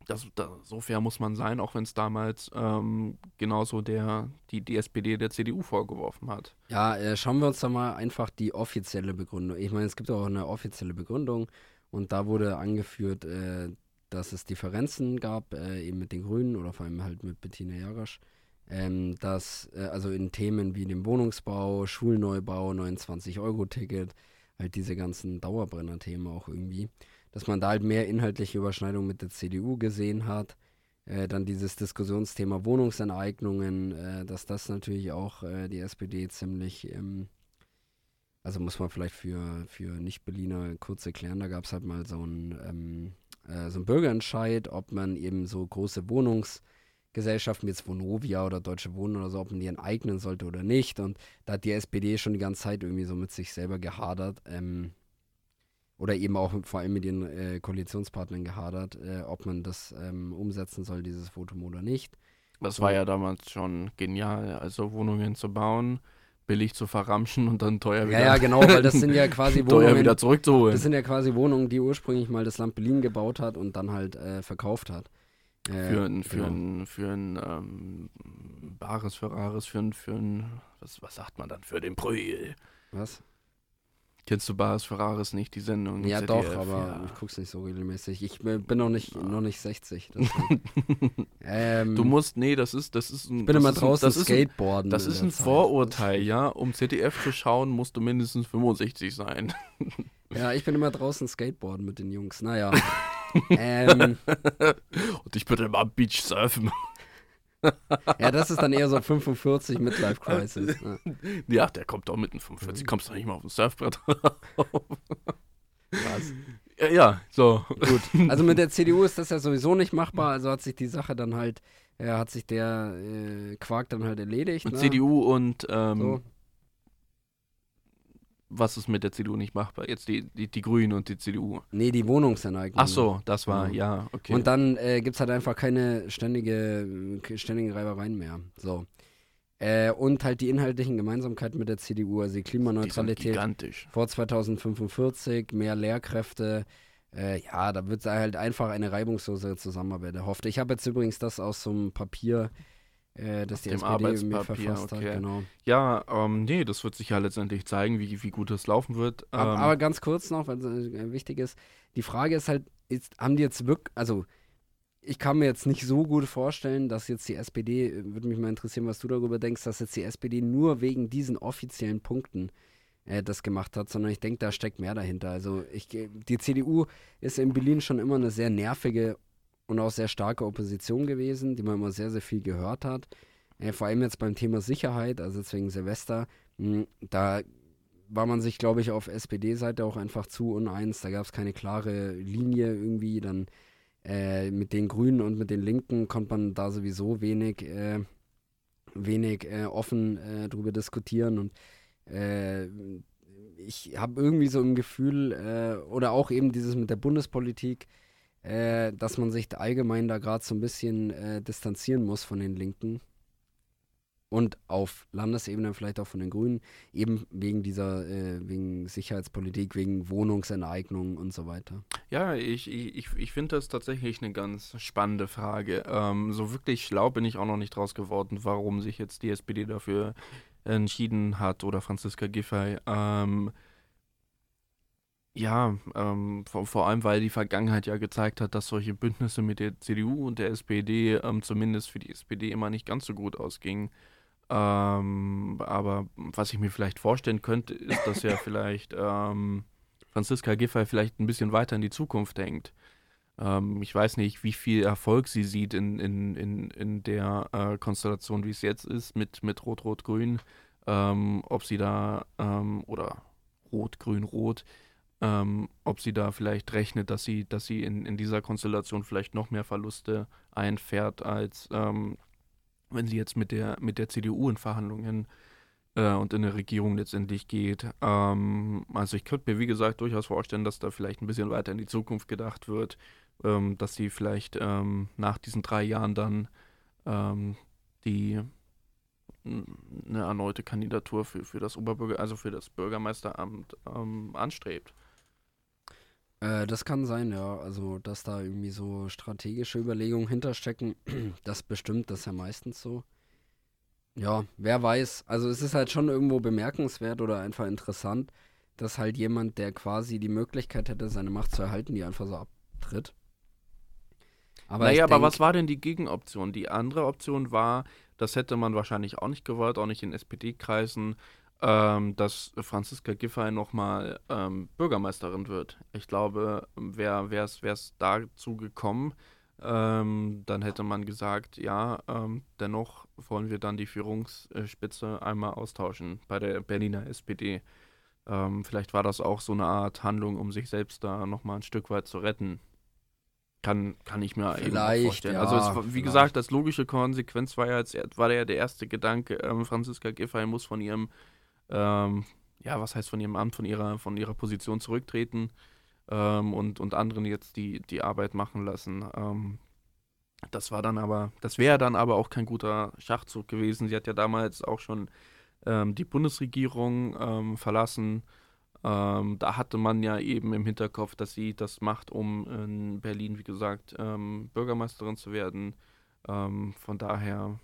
S2: das, da, so fair muss man sein, auch wenn es damals ähm, genauso der, die, die SPD der CDU vorgeworfen hat.
S3: Ja, äh, schauen wir uns da mal einfach die offizielle Begründung. Ich meine, es gibt auch eine offizielle Begründung und da wurde angeführt, äh, dass es Differenzen gab, äh, eben mit den Grünen oder vor allem halt mit Bettina Jarasch. Ähm, dass, äh, also in Themen wie dem Wohnungsbau, Schulneubau, 29-Euro-Ticket, halt diese ganzen Dauerbrenner-Themen auch irgendwie, dass man da halt mehr inhaltliche Überschneidung mit der CDU gesehen hat. Äh, dann dieses Diskussionsthema Wohnungsenteignungen, äh, dass das natürlich auch äh, die SPD ziemlich, ähm, also muss man vielleicht für, für Nicht-Berliner kurz erklären, da gab es halt mal so einen, ähm, äh, so einen Bürgerentscheid, ob man eben so große Wohnungsgesellschaften wie jetzt Vonovia oder Deutsche Wohnen oder so, ob man die enteignen sollte oder nicht. Und da hat die SPD schon die ganze Zeit irgendwie so mit sich selber gehadert. Ähm, oder eben auch vor allem mit ihren äh, Koalitionspartnern gehadert, äh, ob man das ähm, umsetzen soll, dieses Votum oder nicht.
S2: Das war ja damals schon genial, also Wohnungen zu bauen, billig zu verramschen und dann teuer wieder,
S3: Ja, ja, genau, weil das sind ja quasi
S2: teuer
S3: Wohnungen,
S2: wieder zurückzuholen.
S3: das sind ja quasi Wohnungen, die ursprünglich mal das Land Berlin gebaut hat und dann halt äh, verkauft hat. Äh,
S2: für ein, für
S3: genau.
S2: ein, für ein ähm, Bares, für Rares, für ein, für ein, was, was sagt man dann, für den Brühl.
S3: Was?
S2: Kennst du Bares, für Rares nicht, die Sendung?
S3: Ja,
S2: ZDF,
S3: doch, aber
S2: ja.
S3: ich guck's nicht so regelmäßig. Ich bin noch nicht, noch nicht 60. deswegen. ähm,
S2: Du musst, nee, das ist, das ist ein,
S3: ich bin immer
S2: ist ein,
S3: draußen
S2: das ist ein,
S3: Skateboarden.
S2: das ist ein
S3: Zeit.
S2: Vorurteil, ja. Um ZDF zu schauen, musst du mindestens 65 sein.
S3: Ja, ich bin immer draußen Skateboarden mit den Jungs. Naja. ähm,
S2: Und ich würde immer am Beach surfen.
S3: Ja, das ist dann eher so 45 Midlife Crisis. Ja.
S2: ja, der kommt doch mit einem 45, kommst doch nicht mal auf dem Surfbrett.
S3: Was?
S2: ja, ja, so.
S3: Gut. Also mit der CDU ist das ja sowieso nicht machbar, also hat sich die Sache dann halt, äh, hat sich der äh, Quark dann halt erledigt. Ne?
S2: CDU und ähm,
S3: So.
S2: Was ist mit der CDU nicht machbar? Jetzt die, die, die Grünen und die CDU.
S3: Nee, die Wohnungsenteignung.
S2: Ach so, das war,
S3: Ja.
S2: ja, okay.
S3: Und dann äh, gibt es halt einfach keine ständige, ständigen Reibereien mehr. So. Äh, und halt die inhaltlichen Gemeinsamkeiten mit der CDU, also die
S2: die sind
S3: Klimaneutralität
S2: gigantisch.
S3: vor 2045, mehr Lehrkräfte. Äh, ja, da wird halt einfach eine reibungslose Zusammenarbeit erhofft. Ich habe jetzt übrigens das aus so einem Papier, äh, das die
S2: dem
S3: SPD verfasst
S2: okay.
S3: hat. Genau.
S2: Ja, ähm, nee, das wird sich ja letztendlich zeigen, wie, wie gut es laufen wird. Ähm,
S3: Aber, aber ganz kurz noch, weil es äh, wichtig ist, die Frage ist halt, ist, haben die jetzt wirklich, also ich kann mir jetzt nicht so gut vorstellen, dass jetzt die SPD, äh, würde mich mal interessieren, was du darüber denkst, dass jetzt die SPD nur wegen diesen offiziellen Punkten äh, das gemacht hat, sondern ich denke, da steckt mehr dahinter. Also ich, ge- die CDU ist in Berlin schon immer eine sehr nervige und auch sehr starke Opposition gewesen, die man immer sehr, sehr viel gehört hat. Äh, vor allem jetzt beim Thema Sicherheit, also jetzt wegen Silvester, mh, da war man sich, glaube ich, auf SPD-Seite auch einfach zu uneins. Da gab es keine klare Linie irgendwie. Dann äh, mit den Grünen und mit den Linken konnte man da sowieso wenig, äh, wenig äh, offen äh, drüber diskutieren. Und äh, ich habe irgendwie so ein Gefühl, äh, oder auch eben dieses mit der Bundespolitik, äh, dass man sich allgemein da gerade so ein bisschen äh, distanzieren muss von den Linken. Und auf Landesebene vielleicht auch von den Grünen, eben wegen dieser, äh, wegen Sicherheitspolitik, wegen Wohnungsenteignung und so weiter.
S2: Ja, ich, ich, ich- ich finde das tatsächlich eine ganz spannende Frage. Ähm, so wirklich schlau bin ich auch noch nicht draus geworden, warum sich jetzt die SPD dafür entschieden hat oder Franziska Giffey. Ähm, ja, ähm, vor, vor allem, weil die Vergangenheit ja gezeigt hat, dass solche Bündnisse mit der CDU und der SPD ähm, zumindest für die SPD immer nicht ganz so gut ausgingen. Ähm, aber was ich mir vielleicht vorstellen könnte, ist, dass ja vielleicht ähm, Franziska Giffey vielleicht ein bisschen weiter in die Zukunft denkt. Ähm, ich weiß nicht, wie viel Erfolg sie sieht in, in, in, in der äh, Konstellation, wie es jetzt ist, mit, mit Rot-Rot-Grün. Ähm, ob sie da, oder Rot-Grün-Rot, ähm, ob sie da vielleicht rechnet, dass sie, dass sie in, in dieser Konstellation vielleicht noch mehr Verluste einfährt, als ähm, wenn sie jetzt mit der, mit der CDU in Verhandlungen äh, und in eine Regierung letztendlich geht. Ähm, also ich könnte mir, wie gesagt, durchaus vorstellen, dass da vielleicht ein bisschen weiter in die Zukunft gedacht wird, ähm, dass sie vielleicht ähm, nach diesen drei Jahren dann ähm, die n- eine erneute Kandidatur für, für das Oberbürger, also für das Bürgermeisteramt ähm, anstrebt.
S3: Äh, das kann sein, ja. Also, dass da irgendwie so strategische Überlegungen hinterstecken, das bestimmt, das ja meistens so. Ja, wer weiß. Also, es ist halt schon irgendwo bemerkenswert oder einfach interessant, dass halt jemand, der quasi die Möglichkeit hätte, seine Macht zu erhalten, die einfach so abtritt. Aber
S2: naja, aber
S3: denk-
S2: was war denn die Gegenoption? Die andere Option war, das hätte man wahrscheinlich auch nicht gewollt, auch nicht in SPD-Kreisen, ähm, dass Franziska Giffey nochmal ähm, Bürgermeisterin wird. Ich glaube, wäre es dazu gekommen, ähm, dann hätte man gesagt, ja, ähm, dennoch wollen wir dann die Führungsspitze einmal austauschen bei der Berliner SPD. Ähm, vielleicht war das auch so eine Art Handlung, um sich selbst da nochmal ein Stück weit zu retten. Kann, kann ich mir
S3: Vielleicht,
S2: vorstellen.
S3: ja,
S2: also es, wie
S3: vielleicht.
S2: gesagt, das logische Konsequenz war ja jetzt, war ja der erste Gedanke, ähm, Franziska Giffey muss von ihrem, ähm, ja, was heißt von ihrem Amt, von ihrer, von ihrer Position zurücktreten ähm, und, und anderen jetzt die, die Arbeit machen lassen. Ähm, das war dann aber, das wäre dann aber auch kein guter Schachzug gewesen. Sie hat ja damals auch schon ähm, die Bundesregierung ähm, verlassen. Ähm, da hatte man ja eben im Hinterkopf, dass sie das macht, um in Berlin, wie gesagt, ähm, Bürgermeisterin zu werden. Ähm, von daher,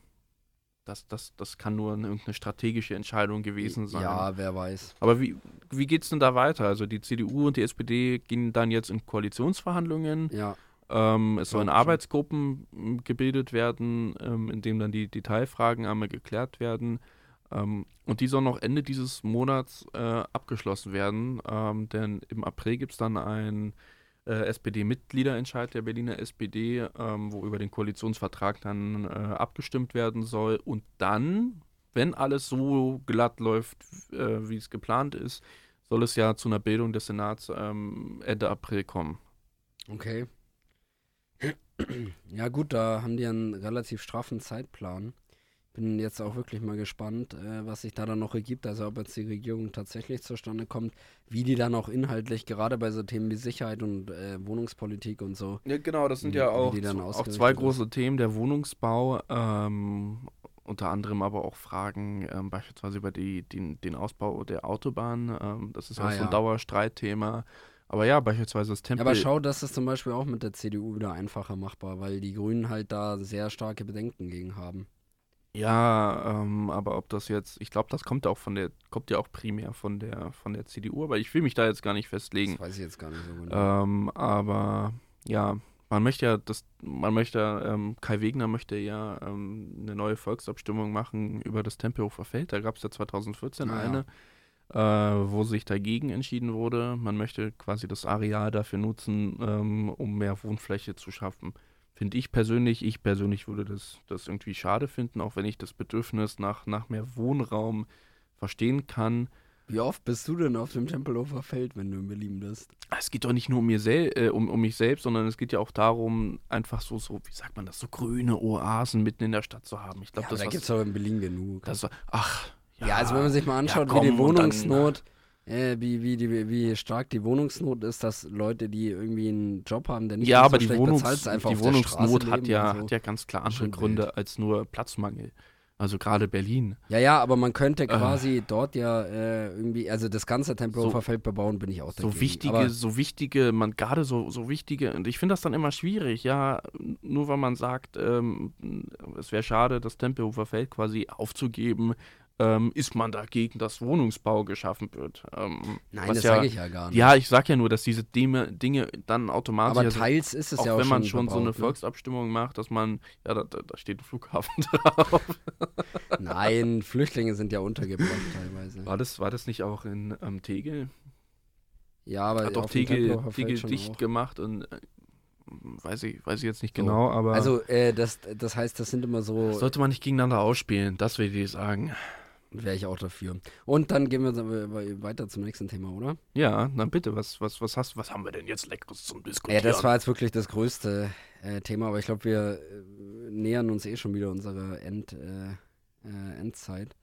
S2: das, das, das kann nur eine, irgendeine strategische Entscheidung gewesen sein.
S3: Ja, wer weiß.
S2: Aber wie, wie geht es denn da weiter? Also die CDU und die SPD gehen dann jetzt in Koalitionsverhandlungen.
S3: Ja,
S2: Ähm, es sollen
S3: Ja.
S2: Arbeitsgruppen m, gebildet werden, ähm, in denen dann die Detailfragen einmal geklärt werden. Ähm, und die sollen noch Ende dieses Monats äh, abgeschlossen werden, ähm, denn im April gibt es dann ein äh, SPD-Mitgliederentscheid der Berliner SPD, ähm, wo über den Koalitionsvertrag dann äh, abgestimmt werden soll. Und dann, wenn alles so glatt läuft, äh, wie es geplant ist, soll es ja zu einer Bildung des Senats ähm, Ende April kommen.
S3: Okay. Ja gut, da haben die einen relativ straffen Zeitplan. Bin jetzt auch wirklich mal gespannt, äh, was sich da dann noch ergibt. Also ob jetzt die Regierung tatsächlich zustande kommt, wie die dann auch inhaltlich, gerade bei so Themen wie Sicherheit und äh, Wohnungspolitik und so.
S2: Ja, genau, das sind ja auch,
S3: die
S2: auch zwei
S3: ist.
S2: große Themen, der Wohnungsbau, ähm, unter anderem aber auch Fragen ähm, beispielsweise über die, den, den Ausbau der Autobahn. Ähm, das ist ja
S3: Ah,
S2: auch so
S3: ja.
S2: ein Dauerstreitthema. Aber ja, beispielsweise das
S3: Ja,
S2: Tempel.
S3: aber schau, das ist zum Beispiel auch mit der CDU wieder einfacher machbar, weil die Grünen halt da sehr starke Bedenken gegen haben.
S2: Ja, ähm, aber ob das jetzt, ich glaube, das kommt auch von der, kommt ja auch primär von der, von der CDU, aber ich will mich da jetzt gar nicht festlegen.
S3: Das weiß ich jetzt gar nicht so genau.
S2: Ähm, aber ja, man möchte ja, das, man möchte, ähm, Kai Wegner möchte ja ähm, eine neue Volksabstimmung machen über das Tempelhofer Feld. Da gab es ja 2014
S3: Ah, ja.
S2: eine, äh, wo sich dagegen entschieden wurde. Man möchte quasi das Areal dafür nutzen, ähm, um mehr Wohnfläche zu schaffen. Finde ich persönlich, ich persönlich würde das, das irgendwie schade finden, auch wenn ich das Bedürfnis nach, nach mehr Wohnraum verstehen kann.
S3: Wie oft bist du denn auf dem Tempelhofer Feld, wenn du in Berlin bist?
S2: Es geht doch nicht nur um, mir sel äh, um, um mich selbst, sondern es geht ja auch darum, einfach so, so, wie sagt man das, so grüne Oasen mitten in der Stadt zu haben. Ich glaube,
S3: Ja,
S2: das
S3: da gibt es auch in Berlin genug.
S2: das, ach,
S3: ja, also wenn man sich mal anschaut,
S2: komm,
S3: wie die
S2: und dann-
S3: Wohnungsnot, äh, wie, wie, die, wie stark die Wohnungsnot ist, dass Leute, die irgendwie einen Job haben, der nicht
S2: ja, aber
S3: so
S2: die,
S3: schlecht
S2: Wohnungs
S3: bezahlt ist, einfach
S2: die
S3: auf der
S2: Wohnungsnot
S3: Straße
S2: hat ja,
S3: so.
S2: hat ja ganz klar andere Gründe
S3: wild.
S2: als nur Platzmangel. Also gerade Berlin.
S3: Ja, ja, aber man könnte
S2: Äh.
S3: quasi dort ja äh, irgendwie, also das ganze Tempelhofer
S2: So-
S3: Feld bebauen, bin ich auch dagegen.
S2: So wichtige,
S3: aber,
S2: so wichtige, man gerade so, so wichtige, und ich finde das dann immer schwierig, ja, nur weil man sagt, ähm, es wäre schade, das Tempelhofer Feld quasi aufzugeben, ähm, ist man dagegen, dass Wohnungsbau geschaffen wird. Ähm,
S3: Nein,
S2: was
S3: das
S2: ja,
S3: sage ich ja gar nicht.
S2: Ja, ich sag ja nur, dass diese Dinge, Dinge dann automatisch,
S3: aber
S2: also
S3: teils ist es
S2: auch
S3: ja auch
S2: wenn man
S3: schon
S2: so eine
S3: ne?
S2: Volksabstimmung macht, dass man, ja, da, da, steht ein Flughafen drauf.
S3: Nein, Flüchtlinge sind ja untergebracht teilweise.
S2: War das, war das nicht auch in ähm, Tegel?
S3: Ja, aber
S2: Hat doch Tegel, Tegel dicht
S3: auch.
S2: gemacht und äh, weiß ich, weiß ich jetzt nicht
S3: So.
S2: genau, aber
S3: Also, äh, das, das heißt, das sind immer so,
S2: sollte man nicht gegeneinander ausspielen, das will ich sagen.
S3: Wäre ich auch dafür. Und dann gehen wir we- weiter zum nächsten Thema, oder?
S2: Ja, dann bitte, was, was, was hast was haben wir denn jetzt Leckeres zum
S3: Ja,
S2: Diskutieren?
S3: das war jetzt wirklich das größte äh, Thema, aber ich glaube, wir äh, nähern uns eh schon wieder unserer End, äh, äh, Endzeit.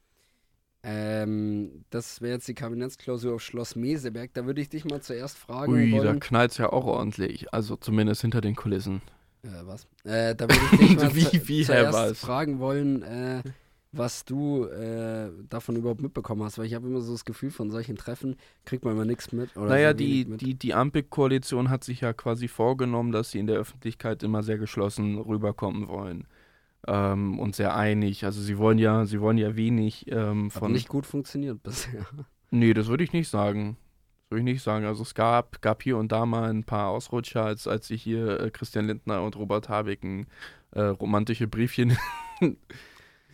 S3: Ähm, das wäre jetzt die Kabinettsklausur auf Schloss Meseberg. Da würde ich dich mal zuerst fragen
S2: Ui, da
S3: wollen.
S2: knallt's ja auch ordentlich, also zumindest hinter den Kulissen.
S3: Äh, was? Äh, da würde ich dich mal
S2: Wie-
S3: zu,
S2: wie,
S3: zuerst
S2: was?
S3: fragen wollen, äh, was du äh, davon überhaupt mitbekommen hast, weil ich habe immer so das Gefühl, von solchen Treffen kriegt man immer nichts mit. Oder
S2: Naja, die,
S3: mit.
S2: die, die Ampelkoalition hat sich ja quasi vorgenommen, dass sie in der Öffentlichkeit immer sehr geschlossen rüberkommen wollen. Ähm, und sehr einig. Also sie wollen ja, sie wollen ja wenig ähm,
S3: Hat
S2: von.
S3: nicht gut funktioniert bisher.
S2: Nee, das würde ich nicht sagen. Das würde ich nicht sagen. Also es gab, gab hier und da mal ein paar Ausrutscher, als, als sich hier äh, Christian Lindner und Robert Habeck ein äh, romantische Briefchen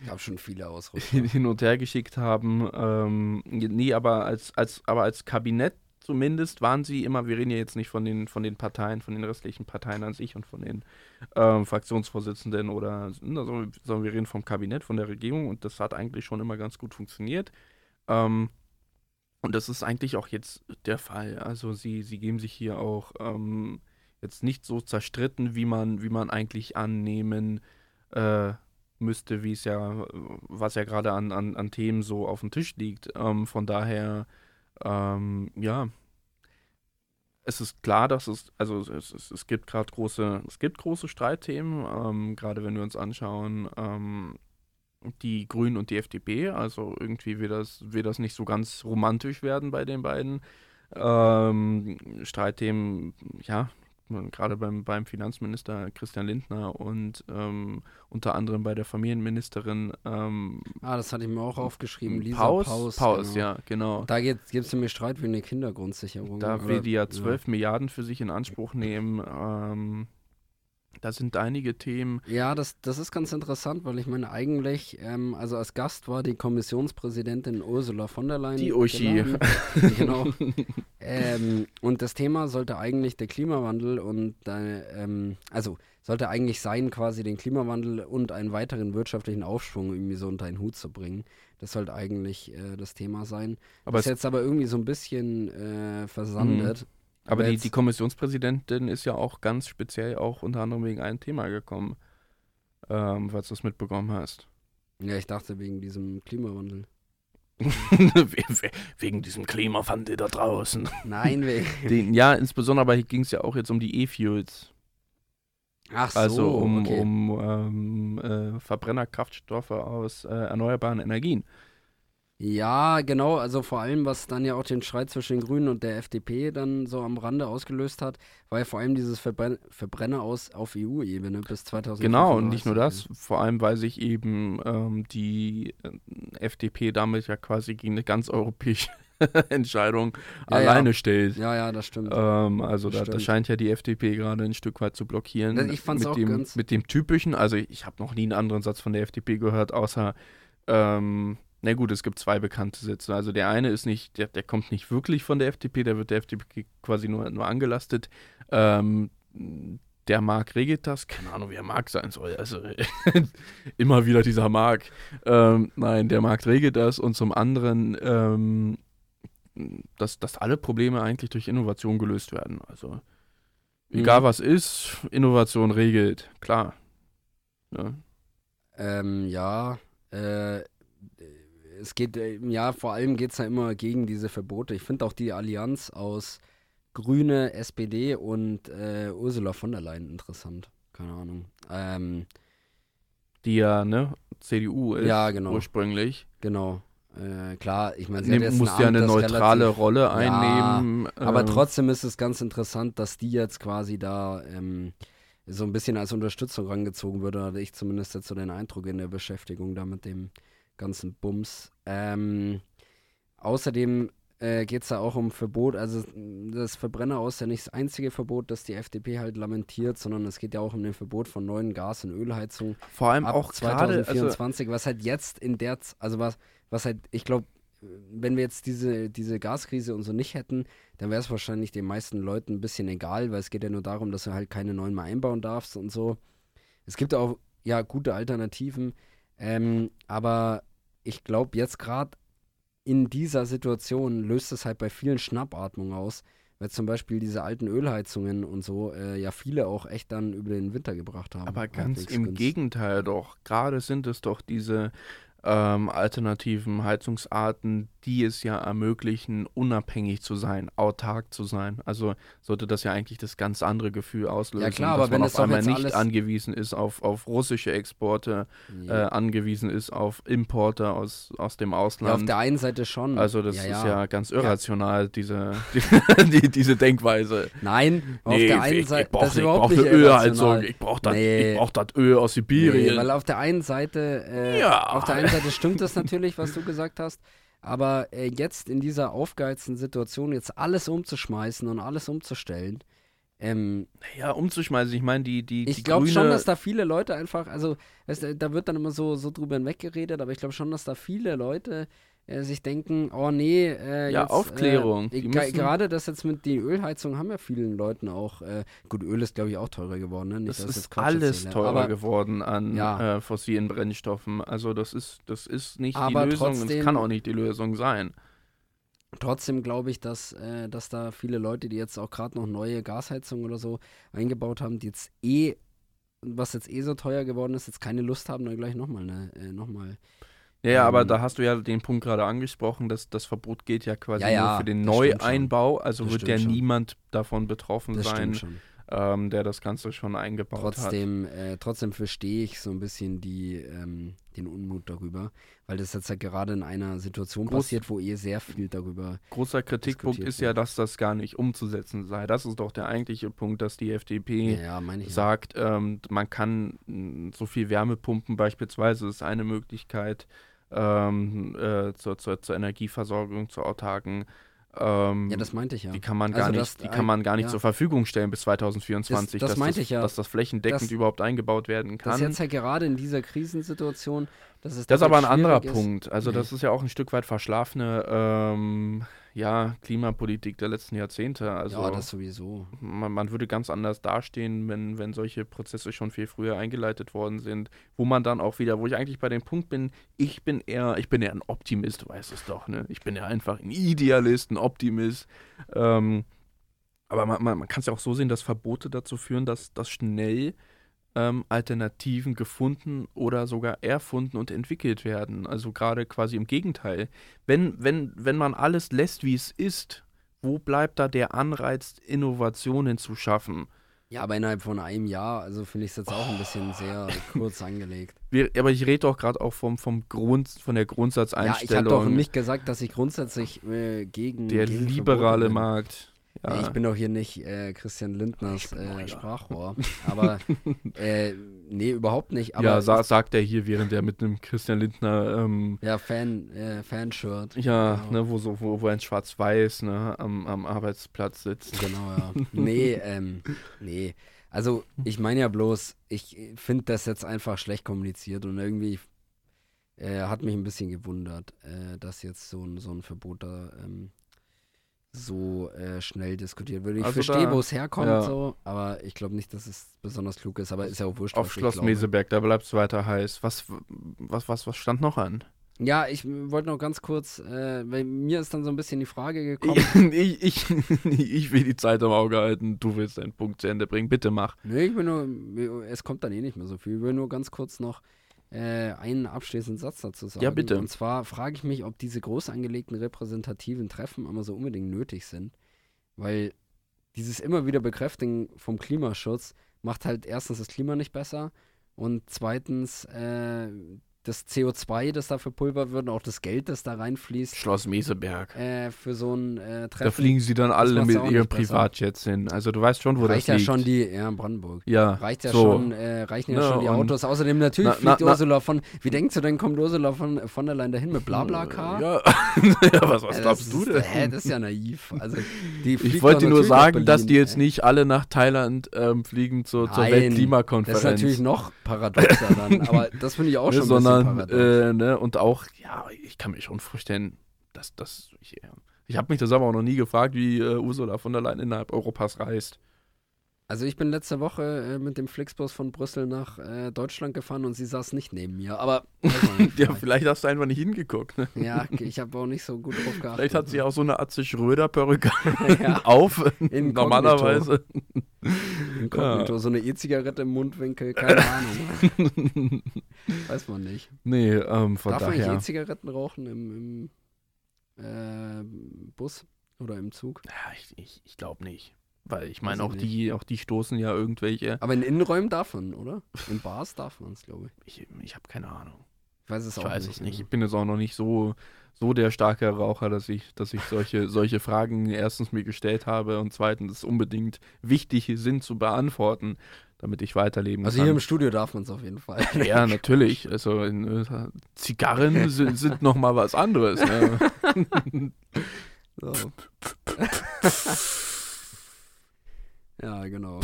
S3: Habe schon viele Ausrutscher.
S2: hin und her geschickt haben. Ähm, nee, aber als, als, aber als Kabinett zumindest waren sie immer, wir reden ja jetzt nicht von den, von den Parteien, von den restlichen Parteien an sich und von den ähm, Fraktionsvorsitzenden oder, ne, sondern sondern wir reden vom Kabinett, von der Regierung und das hat eigentlich schon immer ganz gut funktioniert. Ähm, und das ist eigentlich auch jetzt der Fall. Also sie, sie geben sich hier auch ähm, jetzt nicht so zerstritten, wie man, wie man eigentlich annehmen äh, müsste, wie es ja, was ja gerade an, an, an Themen so auf dem Tisch liegt. Ähm, von daher, ähm, ja, es ist klar, dass es, also es, es, es gibt gerade große, es gibt große Streitthemen, ähm, gerade wenn wir uns anschauen, ähm, die Grünen und die FDP, also irgendwie wird das, wird das nicht so ganz romantisch werden bei den beiden. Ähm, Streitthemen, ja, gerade beim, beim Finanzminister Christian Lindner und ähm, unter anderem bei der Familienministerin ähm,
S3: Ah, das hatte ich mir auch aufgeschrieben. Lisa
S2: Paus,
S3: Paus.
S2: Paus,
S3: genau.
S2: ja, genau.
S3: Da gibt es nämlich Streit wegen der Kindergrundsicherung.
S2: Da will die ja 12 Milliarden für sich in Anspruch nehmen. Ähm, Da sind einige Themen.
S3: Ja, das, das ist ganz interessant, weil ich meine, eigentlich, ähm, also als Gast war die Kommissionspräsidentin Ursula von der Leyen.
S2: Die Uschi.
S3: genau. ähm, und das Thema sollte eigentlich der Klimawandel und, äh, ähm, also sollte eigentlich sein, quasi den Klimawandel und einen weiteren wirtschaftlichen Aufschwung irgendwie so unter einen Hut zu bringen. Das sollte eigentlich äh, das Thema sein.
S2: Aber
S3: ist jetzt aber irgendwie so ein bisschen äh, versandet.
S2: Aber die, die Kommissionspräsidentin ist ja auch ganz speziell auch unter anderem wegen einem Thema gekommen, ähm, falls du es mitbekommen hast.
S3: Ja, ich dachte wegen diesem Klimawandel.
S2: We- wegen diesem Klimawandel da draußen.
S3: Nein, wegen.
S2: Den, ja, insbesondere aber ging es ja auch jetzt um die E-Fuels.
S3: Ach so,
S2: Also um,
S3: okay.
S2: um ähm, äh, Verbrennerkraftstoffe aus äh, erneuerbaren Energien.
S3: Ja, genau, also vor allem, was dann ja auch den Streit zwischen den Grünen und der FDP dann so am Rande ausgelöst hat, war ja vor allem dieses Verbren Verbrenner aus auf EU-Ebene bis 2035.
S2: Genau, und nicht nur das, vor allem weil sich eben ähm, die äh, FDP damit ja quasi gegen eine ganz europäische Entscheidung
S3: Ja, ja.
S2: alleine stellt.
S3: Ja, ja, das stimmt.
S2: Ähm, also da,
S3: Stimmt.
S2: das scheint ja die FDP gerade ein Stück weit zu blockieren.
S3: Das- ich fand's
S2: mit
S3: auch
S2: dem,
S3: ganz-
S2: Mit dem typischen, also ich habe noch nie einen anderen Satz von der FDP gehört, außer, ähm, na gut, es gibt zwei bekannte Sätze. Also der eine ist nicht, der, der kommt nicht wirklich von der FDP, der wird der FDP quasi nur, nur angelastet. Ähm, der Marc regelt das, keine Ahnung, wie er Marc sein soll. Also immer wieder dieser Marc. Ähm, nein, der Marc regelt das und zum anderen, ähm, dass, dass alle Probleme eigentlich durch Innovation gelöst werden. Also egal
S3: Mhm.
S2: was ist, Innovation regelt, klar. Ja.
S3: Ähm, ja, äh, es geht, äh, ja, vor allem geht es ja immer gegen diese Verbote. Ich finde auch die Allianz aus Grüne, SPD und äh, Ursula von der Leyen interessant. Keine Ahnung. Ähm,
S2: Die ja, ne, CDU ist
S3: Ja, genau.
S2: ursprünglich.
S3: genau. Äh, klar, ich meine, sie
S2: Nehm, muss ja eine neutrale
S3: relativ-
S2: Rolle
S3: Ja,
S2: einnehmen.
S3: Aber
S2: ähm,
S3: trotzdem ist es ganz interessant, dass die jetzt quasi da ähm, so ein bisschen als Unterstützung rangezogen wird. Da hatte ich zumindest jetzt so den Eindruck in der Beschäftigung da mit dem ganzen Bums. Ähm, außerdem äh, geht es da auch um Verbot. Also das Verbrenner aus ist ja nicht das einzige Verbot, das die FDP halt lamentiert, sondern es geht ja auch um den Verbot von neuen Gas- und Ölheizungen
S2: vor allem auch gerade, also
S3: 2024, was halt jetzt in der, also was, was halt, ich glaube, wenn wir jetzt diese, diese Gaskrise und so nicht hätten, dann wäre es wahrscheinlich den meisten Leuten ein bisschen egal, weil es geht ja nur darum, dass du halt keine neuen mehr einbauen darfst und so. Es gibt auch, ja, gute Alternativen, ähm, aber ich glaube, jetzt gerade in dieser Situation löst es halt bei vielen Schnappatmung aus, weil zum Beispiel diese alten Ölheizungen und so äh, ja viele auch echt dann über den Winter gebracht haben.
S2: Aber ganz im
S3: günstig.
S2: Gegenteil doch. Gerade sind es doch diese ähm, alternativen Heizungsarten, die es ja ermöglichen, unabhängig zu sein, autark zu sein. Also sollte das ja eigentlich das ganz andere Gefühl auslösen,
S3: Ja, klar,
S2: dass man auf einmal nicht angewiesen ist auf, auf russische Exporte,
S3: Ja.
S2: äh, angewiesen ist auf Importe aus, aus dem
S3: Ja, auf
S2: Ausland.
S3: der einen Seite schon.
S2: also das
S3: ja,
S2: ist
S3: ja.
S2: ganz irrational, diese, die, diese Denkweise.
S3: Nein, auf
S2: Nee,
S3: der einen Seite. das ist
S2: ich
S3: überhaupt
S2: brauch
S3: nicht
S2: Ölheizung,
S3: irrational.
S2: ich brauche das,
S3: Nee.
S2: ich brauch das Öl aus
S3: Nee,
S2: Sibirien.
S3: weil auf der einen Seite, äh, auf der einen Seite stimmt das natürlich, was du gesagt hast, aber äh, jetzt in dieser aufgeheizten Situation jetzt alles umzuschmeißen und alles umzustellen, ähm,
S2: Ja, umzuschmeißen. Ich meine, die, die,
S3: ich glaube schon, dass da viele Leute einfach, also weißt da wird dann immer so, so drüber hinweggeredet, aber ich glaube schon, dass da viele Leute äh, sich denken, oh nee, äh,
S2: Ja,
S3: jetzt,
S2: Aufklärung.
S3: Äh, gerade das jetzt mit die Ölheizung haben ja vielen Leuten auch, äh, gut, Öl ist glaube ich auch teurer geworden, ne? Nicht,
S2: das
S3: ich
S2: ist alles
S3: erzähle,
S2: teurer
S3: aber,
S2: geworden an
S3: Ja.
S2: äh, fossilen Brennstoffen. Also das ist, das ist nicht
S3: Aber
S2: die Lösung und es
S3: trotzdem-
S2: kann auch nicht die Lösung sein.
S3: Trotzdem glaube ich, dass, äh, dass da viele Leute, die jetzt auch gerade noch neue Gasheizungen oder so eingebaut haben, die jetzt eh, was jetzt eh so teuer geworden ist, jetzt keine Lust haben, dann gleich nochmal, ne, äh, nochmal.
S2: Ja, ja, aber
S3: Ähm,
S2: da hast du ja den Punkt gerade angesprochen, dass das Verbot gilt ja quasi
S3: Ja, ja,
S2: nur für den. Neueinbau. Also
S3: Das
S2: wird ja
S3: schon.
S2: niemand davon betroffen
S3: Das
S2: sein, ähm, der das Ganze schon eingebaut hat.
S3: Trotzdem, äh, trotzdem verstehe ich so ein bisschen die, ähm, den Unmut darüber, weil das jetzt ja gerade in einer Situation
S2: Groß-
S3: passiert, wo eh sehr viel darüber.
S2: Großer Kritikpunkt ist ja, dass das gar nicht umzusetzen sei. Das ist doch der eigentliche Punkt, dass die FDP sagt, ähm, man kann mh, so viel Wärmepumpen beispielsweise, ist eine Möglichkeit ähm, äh, zur, zur, zur Energieversorgung, zur autarken Ähm,
S3: Ja, das meinte ich ja.
S2: die kann man
S3: Also
S2: gar
S3: das
S2: nicht, die kann man gar nicht
S3: ja.
S2: zur Verfügung stellen bis 2024,
S3: Das- das
S2: dass,
S3: meinte
S2: das,
S3: ich ja.
S2: dass das flächendeckend
S3: Das-
S2: überhaupt eingebaut werden
S3: Das
S2: kann.
S3: ist jetzt halt gerade in dieser Krisensituation, dass es
S2: Das ist aber ein anderer
S3: ist.
S2: Punkt. Also
S3: Nee.
S2: das ist ja auch ein Stück weit verschlafene ähm, ja, Klimapolitik der letzten Jahrzehnte. Also
S3: ja, das sowieso.
S2: man, man würde ganz anders dastehen, wenn, wenn solche Prozesse schon viel früher eingeleitet worden sind, wo man dann auch wieder, wo ich eigentlich bei dem Punkt bin, ich bin eher, ich bin eher ein Optimist, du weißt es doch, ne? Ich bin ja einfach ein Idealist, ein Optimist. Ähm, aber man, man, man kann es ja auch so sehen, dass Verbote dazu führen, dass, dass schnell ähm, Alternativen gefunden oder sogar erfunden und entwickelt werden. Also gerade quasi im Gegenteil. Wenn, wenn, wenn man alles lässt, wie es ist, wo bleibt da der Anreiz, Innovationen zu schaffen?
S3: Ja, aber innerhalb von einem Jahr, also finde ich es jetzt auch ein bisschen sehr kurz angelegt.
S2: Wir, aber ich rede doch gerade auch vom, vom Grund, von der
S3: Ja, ich habe
S2: Grundsatzeinstellung.
S3: doch nicht gesagt, dass ich grundsätzlich äh, gegen
S2: der
S3: gegen
S2: liberale. Markt. Ja.
S3: Ich bin doch hier nicht äh, Christian Lindners äh. Sprachrohr. Aber äh, nee, überhaupt nicht. Aber
S2: ja, sa sagt er hier, während er mit einem Christian Lindner ähm,
S3: ja, Fan, äh, Fanshirt.
S2: ja,
S3: Genau.
S2: ne, wo, so, wo, wo ein Schwarz-Weiß ne, am, am Arbeitsplatz sitzt.
S3: Genau, ja. Nee, ähm, nee. Also, ich meine ja bloß, ich finde das jetzt einfach schlecht kommuniziert und irgendwie äh, hat mich ein bisschen gewundert, äh, dass jetzt so ein, so ein Verbot da ähm, so äh, schnell diskutiert wird. Ich
S2: Also
S3: verstehe, wo es herkommt,
S2: ja.
S3: so, aber ich glaube nicht, dass es besonders klug ist, aber ist ja auch wurscht.
S2: Auf Schloss. Meseberg, da bleibt es weiter heiß. Was, was, was, was stand noch an?
S3: Ja, ich wollte noch ganz kurz, äh, weil mir ist dann so ein bisschen die Frage gekommen.
S2: Ich, ich, ich will die Zeit am Auge halten. Du willst deinen Punkt zu Ende bringen. Bitte mach.
S3: Nee, ich will nur, es kommt dann eh nicht mehr so viel. Ich will nur ganz kurz noch äh, einen abschließenden Satz dazu sagen.
S2: Ja, bitte.
S3: Und zwar frage ich mich, ob diese groß angelegten repräsentativen Treffen immer so unbedingt nötig sind. Weil dieses immer wieder Bekräftigen vom Klimaschutz macht halt erstens das Klima nicht besser und zweitens äh, das CO2, das da verpulvert wird und auch das Geld, das da reinfließt
S2: Schloss Meseberg.
S3: äh, für so ein äh, Treffen.
S2: Da fliegen sie dann alle mit ihren
S3: besser.
S2: Privatjets hin. Also du weißt schon, wo
S3: reicht
S2: das
S3: ja
S2: liegt.
S3: schon die, ja, in Brandenburg.
S2: ja,
S3: Reicht ja
S2: so.
S3: schon, äh, reichen ja
S2: Ne,
S3: schon die Autos. Außerdem natürlich
S2: Na,
S3: fliegt
S2: na-
S3: Ursula von, wie denkst du denn, kommt Ursula von, von der Leyen dahin mit Blabla-Car?
S2: Ja, ja was, was
S3: Äh,
S2: glaubst du denn?
S3: Hä, das ist ja naiv. Also, die
S2: ich wollte dir nur sagen, dass die
S3: Berlin,
S2: jetzt nicht alle nach Thailand ähm, fliegen zur, zur Weltklimakonferenz.
S3: Das ist natürlich noch paradoxer dann, aber das finde ich auch
S2: ne,
S3: schon
S2: sondern äh, ne, und auch, ja, ich kann mir schon vorstellen, dass das. Ich, ich habe mich das aber auch noch nie gefragt, wie äh, Ursula von der Leyen innerhalb Europas reist.
S3: Also ich bin letzte Woche äh, mit dem Flixbus von Brüssel nach äh, Deutschland gefahren und sie saß nicht neben mir, aber man nicht,
S2: Ja,
S3: vielleicht.
S2: vielleicht hast du einfach nicht hingeguckt. Ne?
S3: ja, ich habe auch nicht so gut drauf geachtet.
S2: Vielleicht hat sie auch so eine Atze Schröder-Perücke
S3: Ja.
S2: auf.
S3: Inkognito.
S2: Normalerweise.
S3: Inkognito, so eine E-Zigarette im Mundwinkel, keine Ahnung. Weiß man nicht.
S2: Nee, ähm, von
S3: Darf man eigentlich
S2: daher.
S3: E-Zigaretten rauchen im, im äh, Bus oder im Zug?
S2: Ja, ich ich, ich glaube nicht. Weil ich meine, auch die, auch die stoßen ja irgendwelche.
S3: Aber in Innenräumen darf man, oder? In Bars darf man es, glaube ich.
S2: Ich, ich habe keine Ahnung.
S3: Ich weiß es
S2: Ich
S3: auch
S2: weiß
S3: nicht.
S2: es nicht.
S3: also.
S2: Ich bin jetzt auch noch nicht so, so der starke Raucher, dass ich, dass ich solche, solche Fragen erstens mir gestellt habe und zweitens unbedingt wichtig sind zu beantworten, damit ich weiterleben
S3: Also
S2: kann.
S3: hier im Studio darf man es auf jeden Fall.
S2: ja, natürlich. Also in, äh, Zigarren sind, sind noch mal was anderes. Ne?
S3: So. Ja, genau.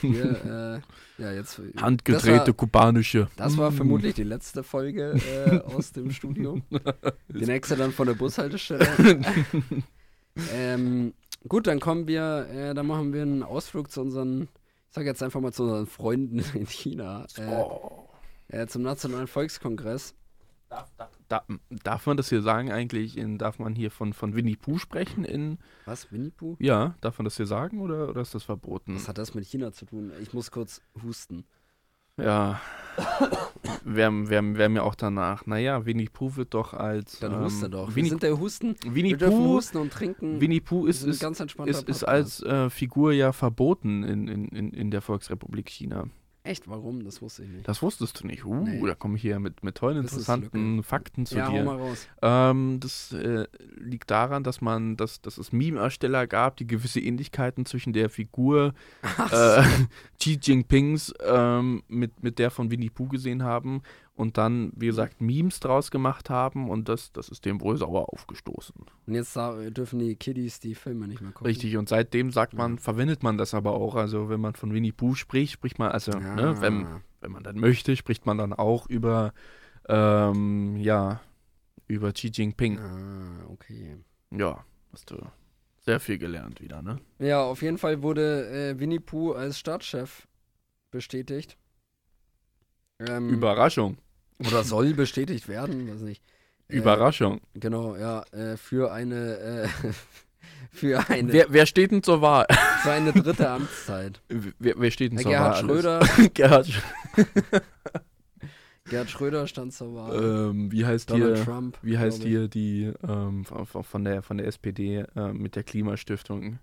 S3: Hier, äh, ja, jetzt.
S2: Handgedrehte
S3: Das war,
S2: kubanische.
S3: das war
S2: Mm.
S3: vermutlich die letzte Folge äh, aus dem Studio. Die nächste dann von der Bushaltestelle. ähm, gut, dann kommen wir, äh, dann machen wir einen Ausflug zu unseren, ich sage jetzt einfach mal zu unseren Freunden in China, äh,
S2: Oh.
S3: äh, zum Nationalen Volkskongress.
S2: Da, darf man das hier sagen eigentlich? In, darf man hier von, von Winnie Pooh sprechen? In,
S3: Was, Winnie Pooh?
S2: ja, darf man das hier sagen oder, oder ist das verboten?
S3: Was hat das mit China zu tun? Ich muss kurz husten.
S2: Ja. Wär, wär, wär mir auch danach. Naja, Winnie Pooh wird doch als.
S3: Dann
S2: ähm,
S3: huste doch. Wir
S2: Winnie,
S3: sind der Husten.
S2: Winnie
S3: Wir
S2: Pooh,
S3: husten und trinken.
S2: Winnie Pooh
S3: Wir
S2: ist, ist, ist, ist als äh, Figur ja verboten in, in, in, in der Volksrepublik China.
S3: Echt, warum? Das wusste ich nicht.
S2: Das wusstest du nicht. Uh,
S3: Nee.
S2: da komme ich hier mit, mit tollen,
S3: Wissenslücke.
S2: interessanten Fakten zu
S3: ja, hau
S2: dir.
S3: mal raus.
S2: Ähm, das äh, liegt daran, dass man, dass, dass es Meme-Ersteller gab, die gewisse Ähnlichkeiten zwischen der Figur äh, Xi Jinpings ähm, mit, mit der von Winnie Pooh gesehen haben. Und dann, wie gesagt, Memes draus gemacht haben und das, das ist dem wohl sauer aufgestoßen.
S3: Und jetzt dürfen die Kiddies die Filme nicht mehr gucken.
S2: Richtig, und seitdem sagt man,
S3: Ja.
S2: verwendet man das aber auch. Also wenn man von Winnie Pooh spricht, spricht man, also,
S3: Ja.
S2: ne, wenn, wenn man dann möchte, spricht man dann auch über, ähm, ja, über Xi Jinping.
S3: Ah, okay.
S2: Ja, hast du sehr viel gelernt wieder, ne?
S3: Ja, auf jeden Fall wurde äh, Winnie Pooh als Staatschef bestätigt. Ähm,
S2: Überraschung.
S3: Oder soll bestätigt werden, weiß nicht. Äh,
S2: Überraschung.
S3: Genau, ja, äh, für eine, äh, für eine,
S2: Wer, wer steht denn zur Wahl?
S3: für eine dritte Amtszeit.
S2: Wer, wer steht denn
S3: Äh,
S2: zur
S3: Gerhard
S2: Wahl?
S3: Schröder,
S2: Gerhard Schröder.
S3: Gerhard Schröder stand zur Wahl.
S2: ähm, wie heißt
S3: Donald
S2: hier,
S3: Trump.
S2: wie heißt hier die ähm, von, der, von der SPD äh, mit der Klimastiftung?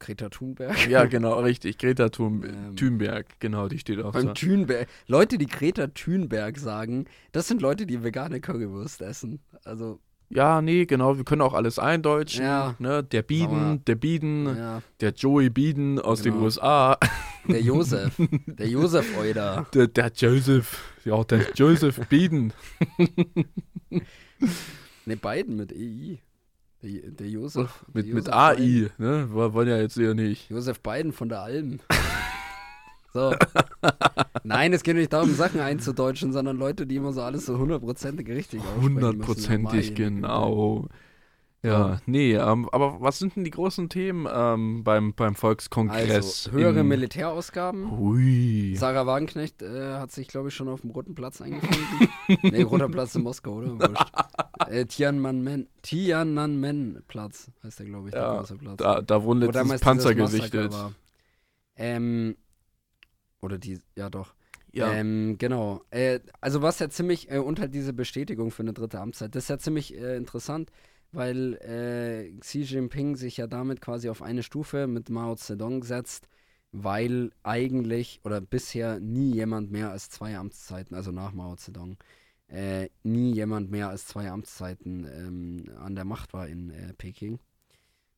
S3: Greta Thunberg.
S2: Ja, genau, richtig. Greta Thun
S3: Ähm,
S2: Thunberg, genau, die steht auch
S3: Beim
S2: so.
S3: Thunberg. Leute, die Greta Thunberg sagen, das sind Leute, die vegane Currywurst essen. Also,
S2: Ja, nee, genau, wir können auch alles eindeutschen.
S3: Ja.
S2: Ne? Der Biden, der Biden,
S3: ja,
S2: der Joey Biden aus den
S3: Genau.
S2: USA,
S3: der Josef. der Josef Euder.
S2: der, der Joseph, ja, der Joseph Biden.
S3: Ne, Biden mit EI. Der, der Josef.
S2: Mit,
S3: der
S2: mit AI,
S3: Biden.
S2: ne? Wollen ja jetzt eher nicht.
S3: Josef Biden von der Alm. So. Nein, es geht nicht darum, Sachen einzudeutschen, sondern Leute, die immer so alles so hundertprozentig richtig aussprechen.
S2: Hundertprozentig, genau. Ja, nee, ähm, aber was sind denn die großen Themen ähm, beim, beim. Volkskongress?
S3: Also, höhere Militärausgaben.
S2: Hui.
S3: Sarah Wagenknecht äh, hat sich, glaube ich, schon auf dem Roten Platz eingefunden. nee, Roter Platz in Moskau, oder? Wurscht. Äh, Tiananmen, Tiananmen-Platz heißt der, glaube ich, der
S2: Ja,
S3: große Platz.
S2: Da, da wurden letztens Panzer gesichtet.
S3: Ähm, oder die, ja doch.
S2: Ja.
S3: Ähm, genau. Äh, also was ja ziemlich, äh, und halt diese Bestätigung für eine dritte Amtszeit, das ist ja ziemlich äh, interessant, weil äh, Xi Jinping sich ja damit quasi auf eine Stufe mit Mao Zedong setzt, weil eigentlich oder bisher nie jemand mehr als zwei Amtszeiten, also nach Mao Zedong, äh, nie jemand mehr als zwei Amtszeiten ähm, an der Macht war in äh, Peking.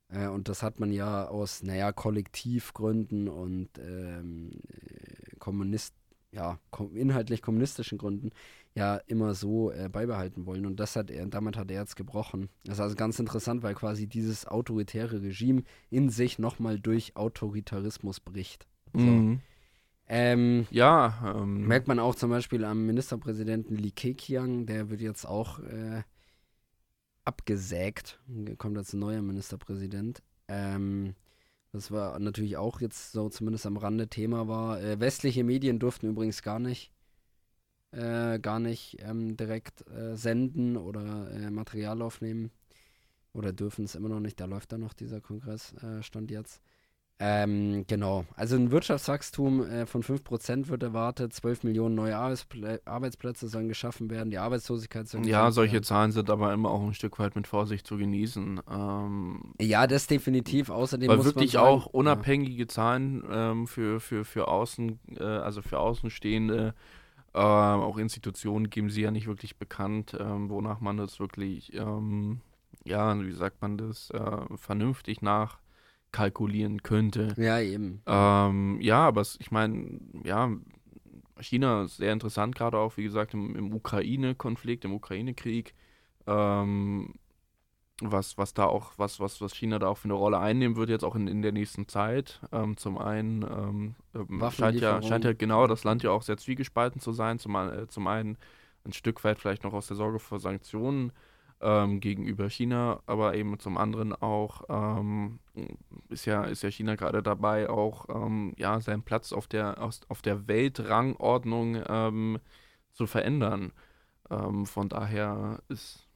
S3: Äh, und das hat man ja aus, naja, Kollektivgründen und ähm, äh, Kommunist, ja, kom inhaltlich kommunistischen Gründen ja immer so äh, beibehalten wollen. Und das hat er, damit hat er jetzt gebrochen. Das ist also ganz interessant, weil quasi dieses autoritäre Regime in sich nochmal durch Autoritarismus bricht. So.
S2: Mhm.
S3: Ähm,
S2: Ja, ähm,
S3: Merkt man auch zum Beispiel am Ministerpräsidenten Li Keqiang, der wird jetzt auch äh, abgesägt. Kommt ein neuer Ministerpräsident. Ähm, das war natürlich auch jetzt so zumindest am Rande Thema war. Äh, westliche Medien durften übrigens gar nicht äh, gar nicht ähm, direkt äh, senden oder äh, Material aufnehmen. Oder dürfen es immer noch nicht. Da läuft dann noch dieser Kongress, äh, stand jetzt. Ähm, genau. Also ein Wirtschaftswachstum äh, von 5% wird erwartet, 12 Millionen neue Arbeitsplä Arbeitsplätze sollen geschaffen werden, die Arbeitslosigkeit soll
S2: ja, solche
S3: werden.
S2: Zahlen sind aber immer auch ein Stück weit mit Vorsicht zu genießen. Ähm,
S3: Ja, das definitiv. Außerdem
S2: weil
S3: muss
S2: wirklich
S3: man sagen,
S2: auch unabhängige Zahlen ähm, für, für, für Außen, äh, also für Außenstehende, auch Institutionen geben sie ja nicht wirklich bekannt, ähm, wonach man das wirklich, ähm, ja, wie sagt man das, äh, vernünftig nachkalkulieren könnte.
S3: Ja, eben.
S2: Ähm, ja, aber ich meine, ja, China ist sehr interessant, gerade auch, wie gesagt, im, im Ukraine-Konflikt, im Ukraine-Krieg. Ähm, was, was da auch, was, was, was China da auch für eine Rolle einnehmen wird, jetzt auch in, in der nächsten Zeit. Ähm, zum einen ähm, ähm, scheint ja, scheint ja genau das Land ja auch sehr zwiegespalten zu sein. Zum, äh, zum einen ein Stück weit vielleicht noch aus der Sorge vor Sanktionen ähm, gegenüber China, aber eben zum anderen auch ähm, ist ja, ist ja China gerade dabei, auch ähm, ja, seinen Platz auf der, aus, auf der Weltrangordnung zu verändern. Von daher ist,